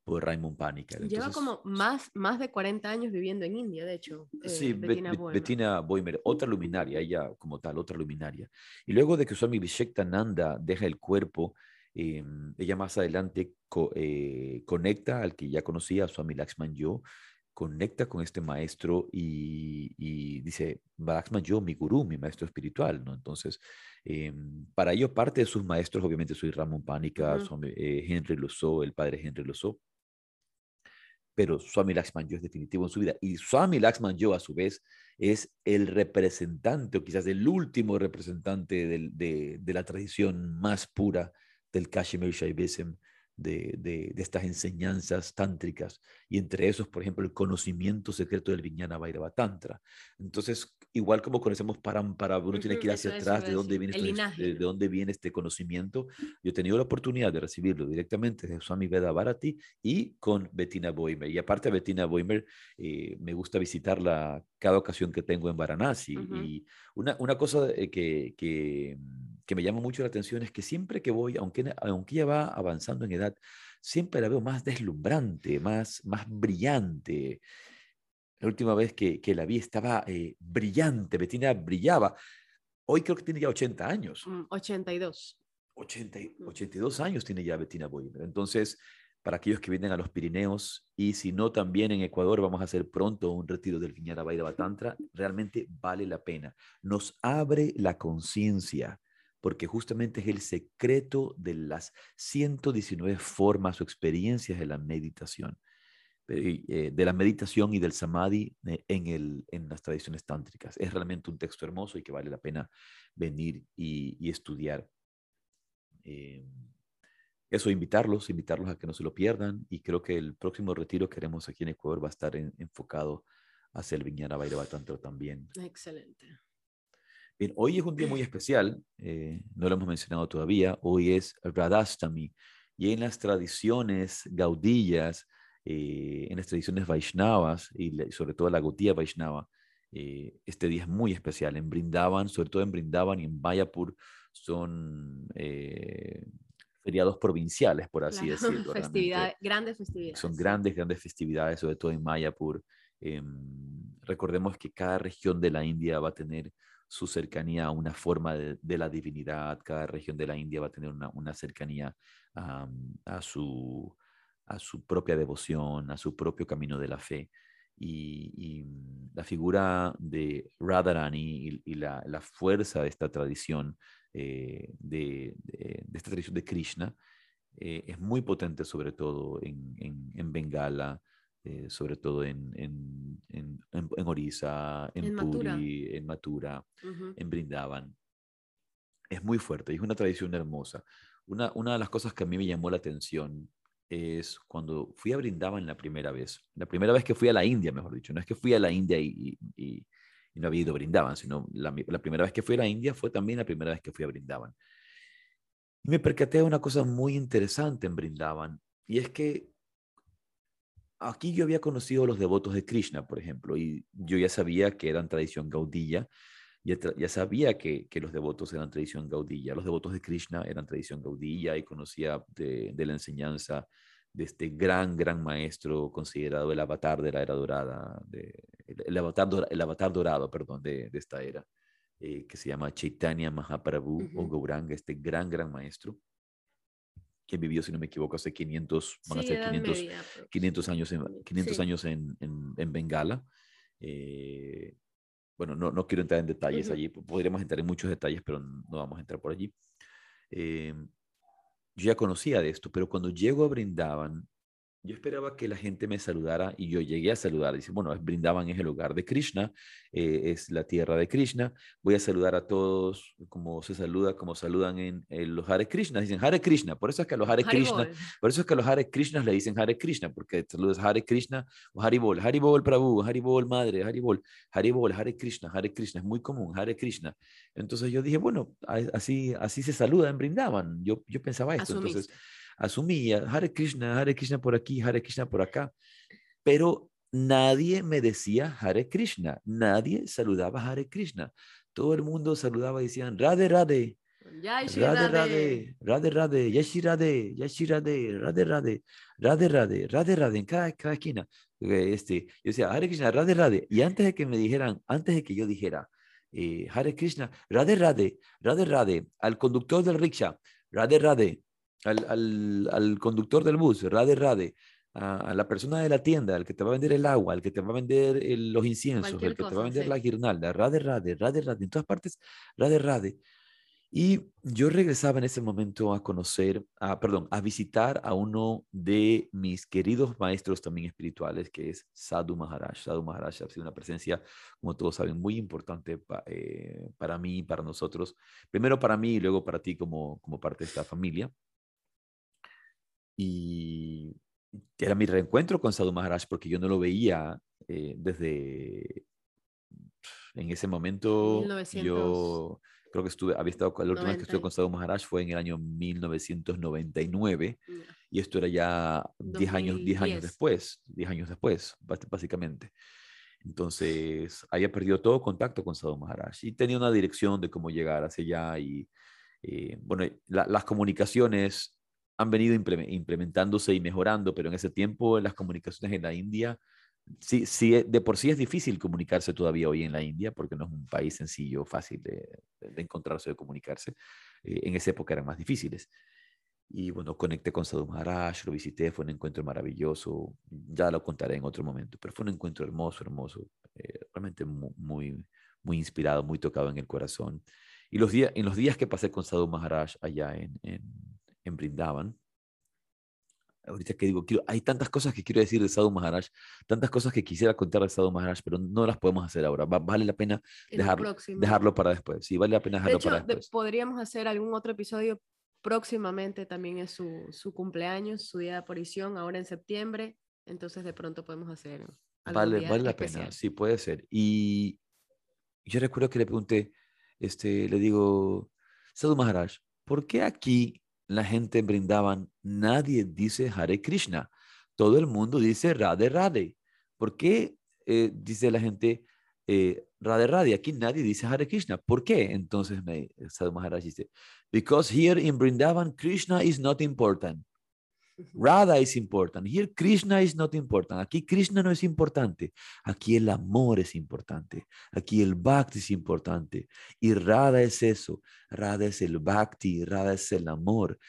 por Raymond Panica. Lleva como más, más de 40 años viviendo en India, de hecho. Eh, sí, Bettina, Boimer. Bettina, Boimer. otra luminaria, ella como tal, otra luminaria. Y luego de que Swami Nanda deja el cuerpo, em, ella más adelante eh, conecta al que ya conocía, Swami Laxman Yo, conecta con este maestro y, dice, Balaxman, yo, mi gurú, mi maestro espiritual, ¿no? Entonces, em, para ello, parte de sus maestros, obviamente, soy Ramón Pánica, eh, Henry Lusso, el padre Henry Lusso, pero Swami Laxman Yo es definitivo en su vida. Y Swami Laxman Yo, a su vez, es el representante, o quizás el último representante de, de, la tradición más pura del Kashmir Shaivism, de, de, estas enseñanzas tántricas y entre esos, por ejemplo, el conocimiento secreto del Vijnana Vairava Tantra. Entonces, igual como conocemos Parampara, uno tiene que ir hacia atrás de dónde, viene este, de, dónde viene este conocimiento. Yo he tenido la oportunidad de recibirlo directamente de Swami Veda Bharati y con Bettina Boimer. Y aparte de Bettina Boimer, eh, me gusta visitarla cada ocasión que tengo en Varanasi. Y una, una cosa eh, que, que que me llama mucho la atención es que siempre que voy, aunque, aunque ella va avanzando en edad, siempre la veo más deslumbrante, más, más brillante. La última vez que, que la vi estaba eh, brillante, Bettina brillaba. Hoy creo que tiene ya 80 años. 82. 80, 82 años tiene ya Bettina Boyer. Entonces, para aquellos que vienen a los Pirineos y si no también en Ecuador, vamos a hacer pronto un retiro del Viñara Baira Tantra, realmente vale la pena. Nos abre la conciencia porque justamente es el secreto de las 119 formas o experiencias de la meditación, de la meditación y del samadhi eh, en, el, en las tradiciones tántricas. Es realmente un texto hermoso y que vale la pena venir y, estudiar. Eh, eso, invitarlos, invitarlos a que no se lo pierdan y creo que el próximo retiro que haremos aquí en Ecuador va a estar enfocado hacia el Viñana Vairava Tantra también. Excelente. Bien, hoy es un día muy especial, eh, no lo hemos mencionado todavía, hoy es Radhastami, y en las tradiciones gaudillas, eh, en las tradiciones Vaishnavas, y sobre todo la Gaudía Vaishnava, eh, este día es muy especial. En Brindavan, sobre todo en Brindavan y en Mayapur, son feriados provinciales, por así (laughs) decirlo. grandes festividades. Son grandes, grandes festividades, sobre todo en Mayapur. Em, recordemos que cada región de la India va a tener su cercanía a una forma de, la divinidad. Cada región de la India va a tener una, cercanía a, su, a su propia devoción, a su propio camino de la fe. Y, mm, la figura de Radharani y, la, fuerza de esta tradición, eh, de, esta tradición de Krishna, eh, es muy potente, sobre todo en, en Bengala, eh, sobre todo en, en, en, en Orissa, en, Puri, en Matura, en Brindavan. Es muy fuerte y es una tradición hermosa. Una, una de las cosas que a mí me llamó la atención es cuando fui a Brindaban la primera vez. La primera vez que fui a la India, mejor dicho. No es que fui a la India y, no había ido a Brindaban, sino la, primera vez que fui a la India fue también la primera vez que fui a Brindaban. Y me percaté de una cosa muy interesante en Brindaban, y es que aquí yo había conocido los devotos de Krishna, por ejemplo, y yo ya sabía que eran tradición gaudilla, ya, ya sabía que, que, los devotos eran tradición gaudilla, los devotos de Krishna eran tradición gaudilla y conocía de, de, la enseñanza de este gran, gran maestro considerado el avatar de la era dorada, de, el, avatar, el avatar dorado, perdón, de, de esta era, eh, que se llama Chaitanya Mahaprabhu o Gauranga, este gran, gran maestro que vivió, si no me equivoco, hace 500, van a ser 500, 500 años, en, 500 años en, en, en Bengala. Eh, bueno, no, no, quiero entrar en detalles allí, podríamos entrar en muchos detalles, pero no vamos a entrar por allí. Eh, yo ya conocía de esto, pero cuando llego a Brindaban, yo esperaba que la gente me saludara y yo llegué a saludar. Dice, bueno, Brindaban es el hogar de Krishna, eh, es la tierra de Krishna. Voy a saludar a todos como se saluda, como saludan en, los Hare Krishna. Dicen Hare Krishna. Por eso es que a los Hare Krishna, por eso es que a los Hare Krishna le dicen Hare Krishna, porque saludas Hare Krishna o Haribol, Haribol Prabhu, Haribol Madre, Haribol, Haribol, Hare Krishna, Hare Krishna. Es muy común, Hare Krishna. Entonces yo dije, bueno, así, así se saluda en Brindaban. Yo, yo pensaba esto. Entonces asumía Hare Krishna, Hare Krishna por aquí, Hare Krishna por acá, pero nadie me decía Hare Krishna, nadie saludaba Hare Krishna. Todo el mundo saludaba y decían Radhe Radhe. Radhe Radhe, Radhe Radhe, Yashi Radhe, Yashi Radhe, Radhe Radhe, Radhe Radhe, Radhe Radhe, en cada, cada esquina. Este, yo decía Hare Krishna, Radhe Radhe. Y antes de que me dijeran, antes de que yo dijera eh, Hare Krishna, Radhe Radhe, Radhe Radhe, al conductor del rickshaw, Radhe Radhe, al, al, conductor del bus, rade, rade, a, la persona de la tienda, al que te va a vender el agua, al que te va a vender los inciensos, al que te va a vender la guirnalda, rade, rade, rade, rade, en todas partes, rade, rade. Y yo regresaba en ese momento a conocer, a, perdón, a visitar a uno de mis queridos maestros también espirituales, que es Sadhu Maharaj. Sadhu Maharaj ha sido una presencia, como todos saben, muy importante eh, para mí, para nosotros. Primero para mí y luego para ti como, como parte de esta familia. Y era mi reencuentro con Sadhu Maharaj porque yo no lo veía eh, desde en ese momento. Yo creo que estuve, había estado, la última vez que estuve con Sadhu Maharaj fue en el año 1999 y esto era ya 10 años, 10 años después, 10 años después, básicamente. Entonces, había perdido todo contacto con Sadhu Maharaj y tenía una dirección de cómo llegar hacia allá y, eh, bueno, las comunicaciones han venido implementándose y mejorando, pero en ese tiempo las comunicaciones en la India, sí, sí, eh, de por sí es difícil comunicarse todavía hoy en la India, porque no es un país sencillo, fácil de, de encontrarse, de comunicarse. Eh, en esa época eran más difíciles. Y bueno, conecté con Sadhu Maharaj, lo visité, fue un encuentro maravilloso, ya lo contaré en otro momento, pero fue un encuentro hermoso, hermoso, eh, realmente muy, muy inspirado, muy tocado en el corazón. Y los días, en los días que pasé con Sadhu Maharaj allá en, en en Brindaban. Ahorita que digo, quiero, hay tantas cosas que quiero decir de Sadhu Maharaj, tantas cosas que quisiera contar de Sadhu Maharaj, pero no las podemos hacer ahora. vale la pena dejarlo, dejarlo para después. Sí, vale la pena dejarlo para después. podríamos hacer algún otro episodio próximamente. También es su, su cumpleaños, su día de aparición, ahora en septiembre. Entonces, de pronto podemos hacer. Vale, vale la pena, sí, puede ser. Y yo recuerdo que le pregunté, este, le digo, Sadhu Maharaj, ¿por qué aquí la gente brindaban, nadie dice Hare Krishna, todo el mundo dice Radhe Radhe. ¿Por qué eh, dice la gente eh, Radhe Radhe? Aquí nadie dice Hare Krishna. ¿Por qué? Entonces me, Sadhu Maharaj dice, because here in Brindavan, Krishna is not important. Radha is important. Here Krishna is not important. Aquí Krishna no es importante. Aquí el amor es importante. Aquí el bhakti es importante. Y Radha es eso. Radha es el bhakti. Radha es el amor.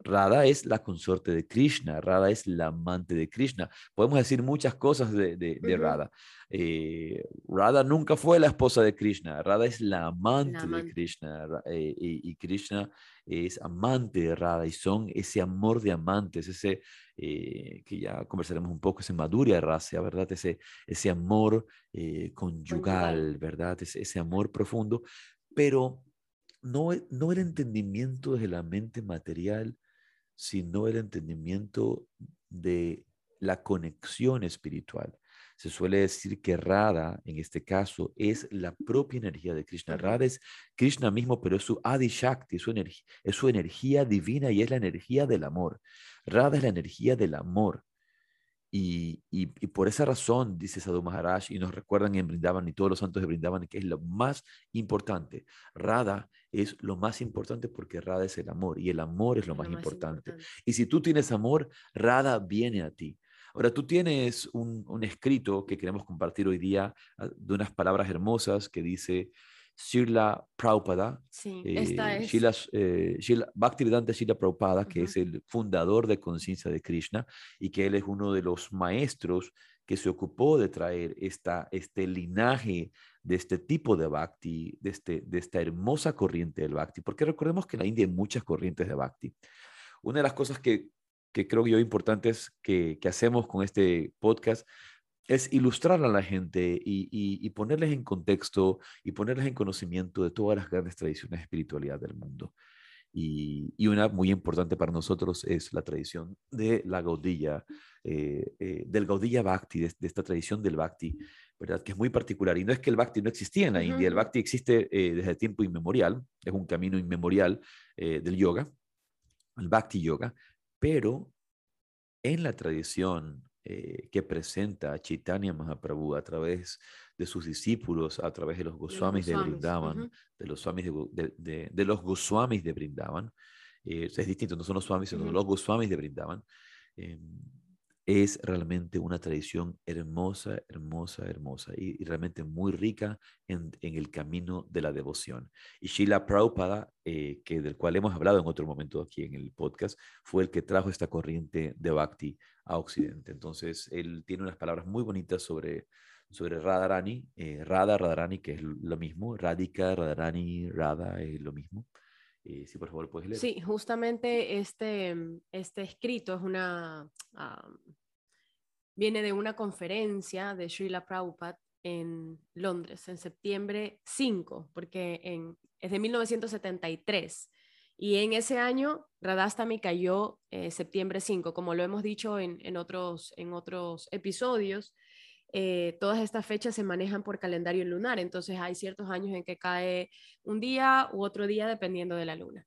Radha es la consorte de Krishna, Radha es la amante de Krishna. Podemos decir muchas cosas de, de, Radha. Eh, Radha nunca fue la esposa de Krishna, Radha es la amante, de Krishna eh, y, Krishna es amante de Radha y son ese amor de amantes, ese eh, que ya conversaremos un poco, ese maduria raza, ¿verdad? Ese, ese amor conyugal, ¿verdad? Ese, ese amor profundo, pero no, no el entendimiento desde la mente material, sino el entendimiento de la conexión espiritual. Se suele decir que Radha, en este caso, es la propia energía de Krishna. Radha es Krishna mismo, pero es su Adi Shakti, es su, energía, es su energía divina y es la energía del amor. Radha es la energía del amor. Y, y, por esa razón, dice Sadhu Maharaj, y nos recuerdan en Brindavan y todos los santos de Brindavan, que es lo más importante. Radha es lo más importante porque Radha es el amor y el amor es lo, más, importante. Y si tú tienes amor, Radha viene a ti. Ahora, tú tienes un, un escrito que queremos compartir hoy día ah, de unas palabras hermosas que dice, Srila Prabhupada, sí, esta eh, es... Eh, Bhaktivedanta Srila Prabhupada, que es el fundador de Conciencia de Krishna y que él es uno de los maestros que se ocupó de traer esta, este linaje de este tipo de Bhakti, de, este, de esta hermosa corriente del Bhakti, porque recordemos que en la India hay muchas corrientes de Bhakti. Una de las cosas que, que creo yo importantes que, que hacemos con este podcast es ilustrar a la gente y, ponerles en contexto y ponerles en conocimiento de todas las grandes tradiciones de espiritualidad del mundo. Y, una muy importante para nosotros es la tradición de la Gaudilla, eh, eh, del Gaudilla Bhakti, de, esta tradición del Bhakti, ¿verdad? Que es muy particular. Y no es que el Bhakti no existía en la India, el Bhakti existe eh, desde tiempo inmemorial, es un camino inmemorial del yoga, el Bhakti Yoga, pero en la tradición eh, que presenta Chaitanya Mahaprabhu a través de sus discípulos, a través de los Goswamis, de Brindavan, de, los Swamis de, de, los Goswamis de Brindavan. Eh, es distinto, no son los Swamis, sino los Goswamis de Brindavan. Em, es realmente una tradición hermosa, hermosa, hermosa y, realmente muy rica en, el camino de la devoción. Y Sheila Prabhupada, eh, que del cual hemos hablado en otro momento aquí en el podcast, fue el que trajo esta corriente de Bhakti a Occidente. Entonces, él tiene unas palabras muy bonitas sobre, sobre Radharani, eh, Radha, Radharani, que es lo mismo, Radhika, Radharani, Radha, es lo mismo. Eh, si por favor puedes leer. Sí, justamente este, este escrito es una, viene de una conferencia de Srila Prabhupada en Londres en septiembre 5, porque en, es de 1973. Y en ese año, Radhastami cayó eh, septiembre 5, como lo hemos dicho en, en, otros, en otros episodios. Eh, todas estas fechas se manejan por calendario lunar, entonces hay ciertos años en que cae un día u otro día dependiendo de la luna.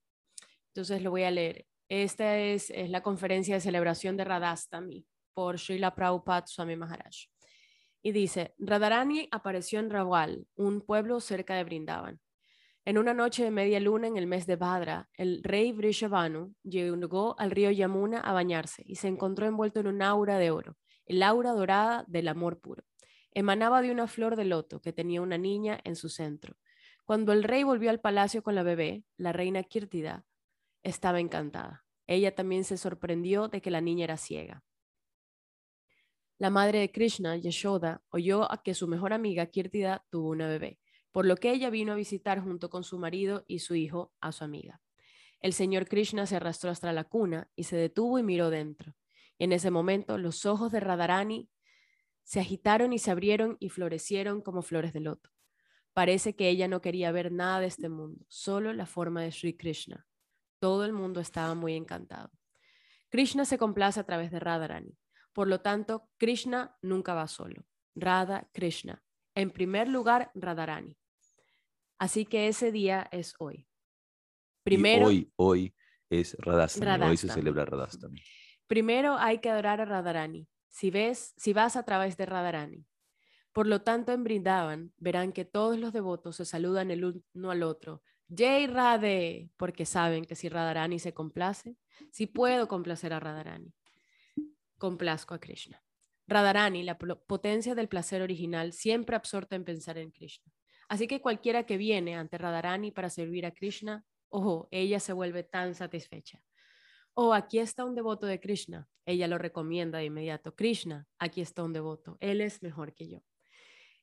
Entonces lo voy a leer. Esta es, la conferencia de celebración de Radhastami por Srila Prabhupada Swami Maharaj. Y dice, Radharani apareció en Rawal, un pueblo cerca de Brindavan. En una noche de media luna en el mes de Bhadra, el rey Vrishabhanu llegó al río Yamuna a bañarse y se encontró envuelto en un aura de oro el aura dorada del amor puro. Emanaba de una flor de loto que tenía una niña en su centro. Cuando el rey volvió al palacio con la bebé, la reina Kirtida estaba encantada. Ella también se sorprendió de que la niña era ciega. La madre de Krishna, Yashoda, oyó a que su mejor amiga Kirtida tuvo una bebé, por lo que ella vino a visitar junto con su marido y su hijo a su amiga. El señor Krishna se arrastró hasta la cuna y se detuvo y miró dentro. En ese momento, los ojos de Radharani se agitaron y se abrieron y florecieron como flores de loto. Parece que ella no quería ver nada de este mundo, solo la forma de Sri Krishna. Todo el mundo estaba muy encantado. Krishna se complace a través de Radharani. Por lo tanto, Krishna nunca va solo. Radha Krishna. En primer lugar, Radharani. Así que ese día es hoy. Primero, hoy, hoy es Radhastami. Hoy se celebra Radhastami. Primero hay que adorar a Radharani, si, ves, si vas a través de Radharani. Por lo tanto, en Brindavan verán que todos los devotos se saludan el uno al otro. Jai Radhe, porque saben que si Radharani se complace, si puedo complacer a Radharani, complazco a Krishna. Radharani, la potencia del placer original, siempre absorta en pensar en Krishna. Así que cualquiera que viene ante Radharani para servir a Krishna, ojo, ella se vuelve tan satisfecha. Oh, aquí está un devoto de Krishna. Ella lo recomienda de inmediato. Krishna, aquí está un devoto. Él es mejor que yo.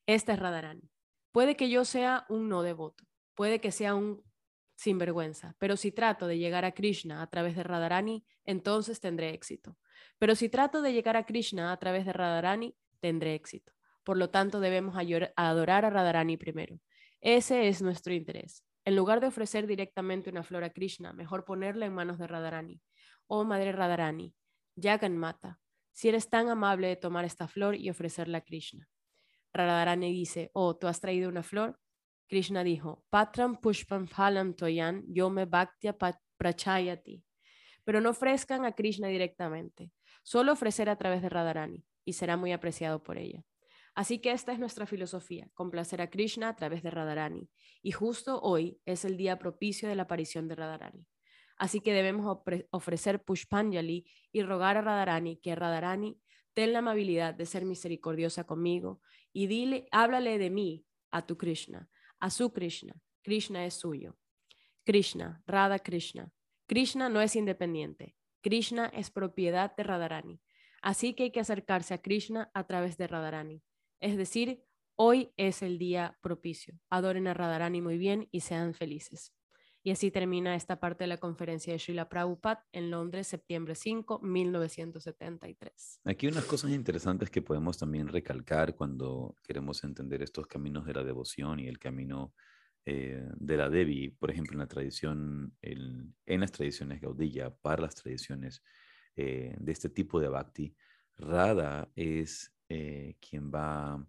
Esta es Radharani. Puede que yo sea un no devoto, puede que sea un sinvergüenza, pero si trato de llegar a Krishna a través de Radharani, entonces tendré éxito. Pero si trato de llegar a Krishna a través de Radharani, tendré éxito. Por lo tanto, debemos adorar a Radharani primero. Ese es nuestro interés. En lugar de ofrecer directamente una flor a Krishna, mejor ponerla en manos de Radharani. oh Madre Radharani, Mata, si eres tan amable de tomar esta flor y ofrecerla a Krishna. Radharani dice, oh, ¿tú has traído una flor? Krishna dijo, Patram Pushpam Phalam Toyan Yome Bhaktya Prachayati. Pero no ofrezcan a Krishna directamente, solo ofrecer a través de Radharani y será muy apreciado por ella. Así que esta es nuestra filosofía, complacer a Krishna a través de Radharani. Y justo hoy es el día propicio de la aparición de Radharani. Así que debemos ofrecer Pushpanjali y rogar a Radharani que Radharani ten la amabilidad de ser misericordiosa conmigo y dile, háblale de mí a tu Krishna a su Krishna. Krishna es suyo. Krishna, Radha Krishna. Krishna no es independiente. Krishna es propiedad de Radharani. Así que hay que acercarse a Krishna a través de Radharani. Es decir, hoy es el día propicio. Adoren a Radharani muy bien y sean felices. Y así termina esta parte de la conferencia de Srila Prabhupada en Londres, septiembre 5, 1973. Aquí unas cosas interesantes que podemos también recalcar cuando queremos entender estos caminos de la devoción y el camino eh, de la Devi, por ejemplo, en, las tradiciones Gaudilla, para las tradiciones eh, de este tipo de Bhakti, Radha es eh, quien va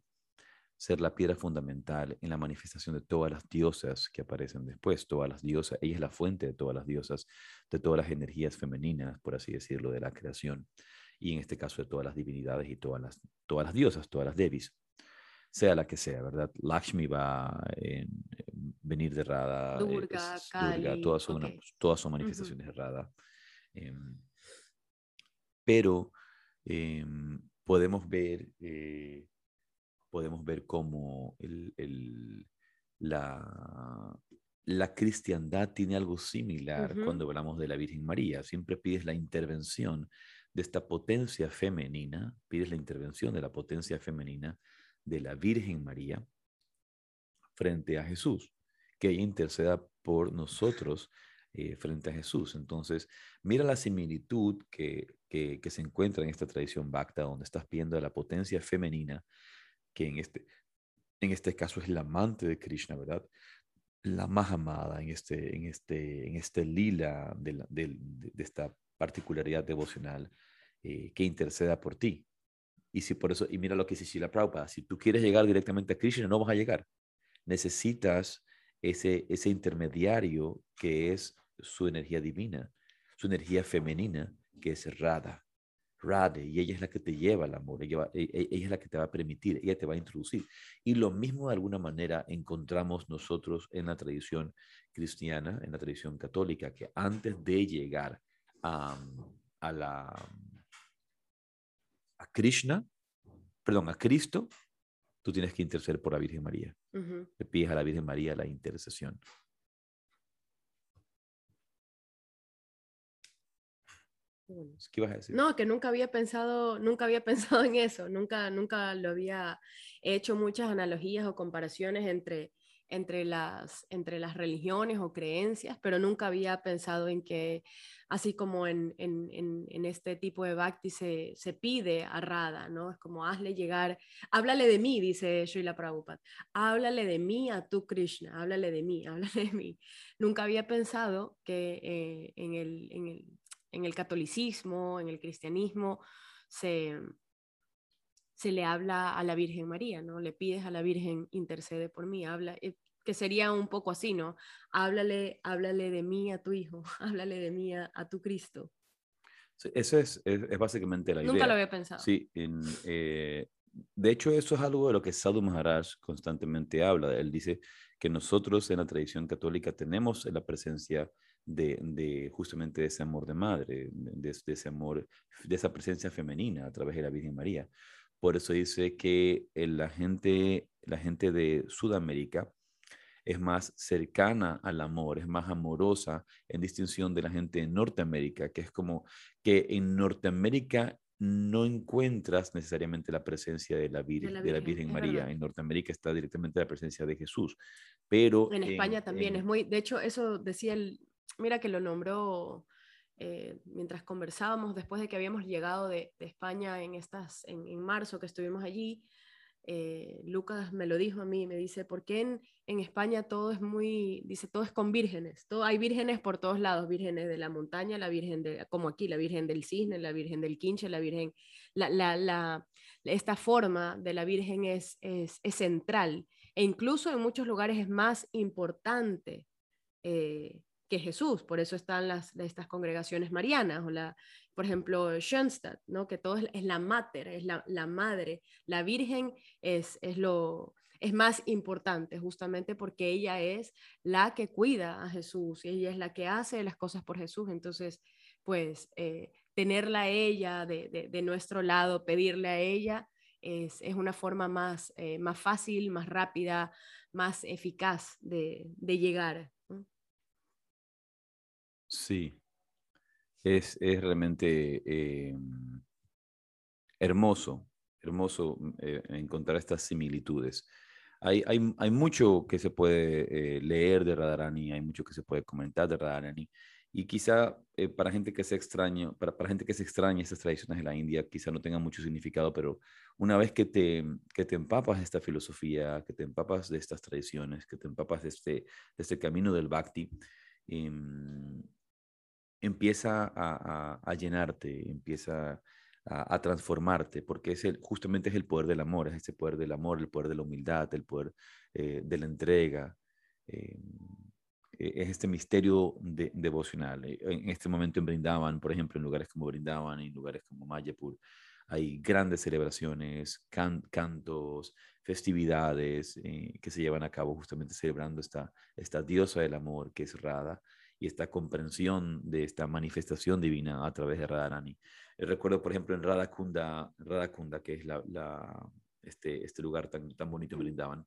ser la piedra fundamental en la manifestación de todas las diosas que aparecen después, todas las diosas, ella es la fuente de todas las diosas, de todas las energías femeninas, por así decirlo, de la creación, y en este caso de todas las divinidades y todas las, todas las diosas, todas las devis, sea la que sea, ¿verdad? Lakshmi va a venir de Radha, eh, Durga, todas, son todas son manifestaciones de Radha. Em, pero em, podemos ver eh, podemos ver cómo la, la, cristiandad tiene algo similar cuando hablamos de la Virgen María. Siempre pides la intervención de esta potencia femenina, pides la intervención de la potencia femenina de la Virgen María frente a Jesús, que ella interceda por nosotros eh, frente a Jesús. Entonces, mira la similitud que, que, se encuentra en esta tradición Bhakta, donde estás pidiendo la potencia femenina que en este, en este caso es el amante de Krishna, ¿verdad? La más amada en este, en este, en este lila de, de, esta particularidad devocional eh, que interceda por ti. Y si por eso, y mira lo que dice Shila Prabhupada, si tú quieres llegar directamente a Krishna, no vas a llegar. Necesitas ese, ese intermediario que es su energía divina, su energía femenina, que es Radha. Rade, y ella es la que te lleva al amor, ella, e, e, ella, es la que te va a permitir, ella te va a introducir. Y lo mismo de alguna manera encontramos nosotros en la tradición cristiana, en la tradición católica, que antes de llegar a, a la a Krishna, perdón, a Cristo, tú tienes que interceder por la Virgen María. Le pides a la Virgen María la intercesión. ¿Qué ibas a decir? No, que nunca había pensado, nunca había (laughs) pensado en eso, nunca, nunca lo había hecho muchas analogías o comparaciones entre, entre, las, entre las religiones o creencias, pero nunca había pensado en que, así como en, en, en, este tipo de bhakti se, se, pide a Radha, ¿no? Es como hazle llegar, háblale de mí, dice Srila Prabhupada, háblale de mí a tu Krishna, háblale de mí, (laughs) háblale de mí. Nunca había pensado que eh, en, el, en el en el catolicismo, en el cristianismo, se, se le habla a la Virgen María, ¿no? Le pides a la Virgen intercede por mí, habla, eh, que sería un poco así, ¿no? Háblale, háblale de mí a tu hijo, (laughs) háblale de mí a, tu Cristo. eso es, es, básicamente la idea. Nunca lo había pensado. Sí, eh, de hecho eso es algo de lo que Sadhu Maharaj constantemente habla. Él dice que nosotros en la tradición católica tenemos la presencia de, justamente de ese amor de madre, de, ese amor, de esa presencia femenina a través de la Virgen María. Por eso dice que la gente, la gente de Sudamérica es más cercana al amor, es más amorosa en distinción de la gente de Norteamérica, que es como que en Norteamérica no encuentras necesariamente la presencia de la, Virgen, de la Virgen, María. En Norteamérica está directamente la presencia de Jesús. Pero en España también es muy, de hecho, eso decía el, Mira que lo nombró eh, mientras conversábamos después de que habíamos llegado de, España en, estas, en, marzo que estuvimos allí. eh, Lucas me lo dijo a mí, me dice, ¿por qué en, en, España todo es muy, dice, todo es con vírgenes? Todo, hay vírgenes por todos lados, vírgenes de la montaña, la virgen de, como aquí, la virgen del cisne, la virgen del quinche, la virgen, la, la, la, esta forma de la virgen es, es, es, central e incluso en muchos lugares es más importante. Eh, que Jesús, por eso están las, estas congregaciones marianas, o la, por ejemplo, Schoenstatt, ¿no? que todo es, la mater, es la, la, madre, la Virgen es, es, lo, es más importante, justamente porque ella es la que cuida a Jesús, y ella es la que hace las cosas por Jesús, entonces, pues, eh, tenerla a ella de, de, nuestro lado, pedirle a ella, es, es una forma más, eh, más fácil, más rápida, más eficaz de, de llegar Sí, es, es realmente eh, hermoso, hermoso mm, eh, encontrar estas similitudes. Hay, hay, hay, mucho que se puede eh, leer de Radharani, hay mucho que se puede comentar de Radharani, y quizá para gente que se extraña, para, para gente que se extraña estas tradiciones de la India, quizá no tenga mucho significado, pero una vez que te, que te empapas de esta filosofía, que te empapas de estas tradiciones, que te empapas de este, este camino del bhakti, em, empieza a, llenarte, empieza a, transformarte, porque es el, justamente es el poder del amor, es ese poder del amor, el poder de la humildad, el poder eh, de la entrega. Eh, e, es este misterio devocional. Eh, en este momento en Brindavan, por ejemplo, en lugares como Brindavan, en lugares como Mayapur, hay grandes celebraciones, cantos, festividades que se llevan a cabo justamente celebrando esta, diosa del amor que es Radha y esta comprensión de esta manifestación divina a través de Radharani. Eh, recuerdo, por ejemplo, en Radhakunda, Radhakunda que es la, este, este lugar tan, tan bonito que brindaban.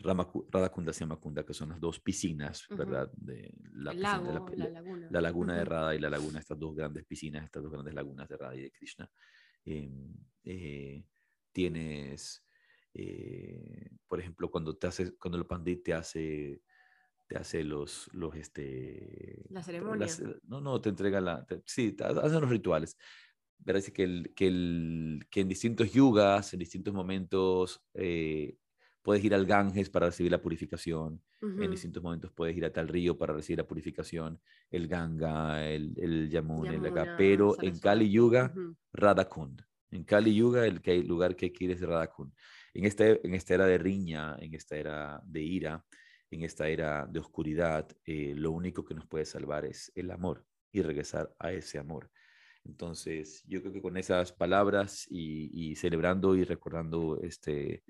Radhakunda se llama Kunda, que son las dos piscinas, ¿verdad? De la, la, laguna. La laguna de Radha y la laguna, estas dos grandes piscinas, estas dos grandes lagunas de Radha y de Krishna. Em, eh, tienes, eh, por ejemplo, cuando, te hace, cuando el pandit te hace te hace los, los este... La ceremonia. no, no, te entrega la... sí, te hacen los rituales. Parece que, el, que, el, que en distintos yugas, en distintos momentos, eh, puedes ir al Ganges para recibir la purificación. En distintos momentos puedes ir a tal río para recibir la purificación. El Ganga, el, el Yamuna, el Aga. Pero en Kali Yuga, Radhakund. En Kali Yuga, el, que hay, lugar que quieres es Radhakund. En esta, en esta era de riña, en esta era de ira, en esta era de oscuridad, eh, lo único que nos puede salvar es el amor y regresar a ese amor. Entonces, yo creo que con esas palabras y, celebrando y recordando este,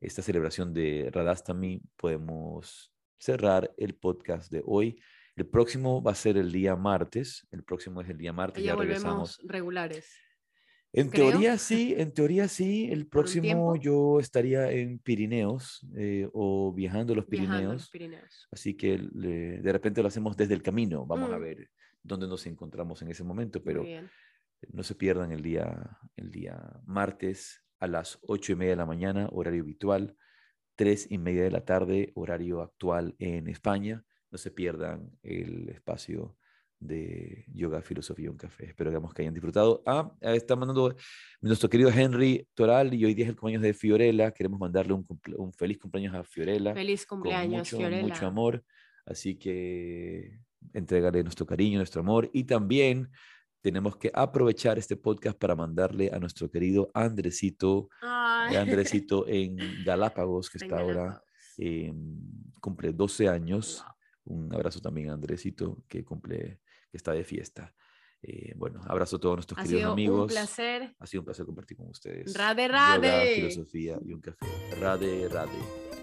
esta celebración de Radastami, podemos cerrar el podcast de hoy. El próximo va a ser el día martes. El próximo es el día martes. Ya, ya regresamos regulares. En teoría sí, en teoría sí. El próximo yo estaría en Pirineos eh, o viajando a los Pirineos. Así que de repente lo hacemos desde el camino. Vamos a mm. ver dónde nos encontramos en ese momento, pero no se pierdan el día, el día martes a las ocho y media de la mañana, horario habitual, tres y media de la tarde, horario actual en España. No se pierdan el espacio de Yoga, Filosofía un Café. Espero que hayan disfrutado. Ah, está mandando nuestro querido Henry Toral y hoy día es el cumpleaños de Fiorella. Queremos mandarle un, un feliz cumpleaños a Fiorella. Feliz cumpleaños, con mucho, mucho amor. Así que entregarle nuestro cariño, nuestro amor y también tenemos que aprovechar este podcast para mandarle a nuestro querido Andresito, Andresito en Galápagos, que (laughs) está ahora, cumple 12 años. Un abrazo también a Andresito, que cumple que está de fiesta. Eh, bueno, abrazo a todos nuestros ha queridos sido amigos. Un placer. Ha sido un placer compartir con ustedes. Rade, rade. filosofía y un café. Rade, rade.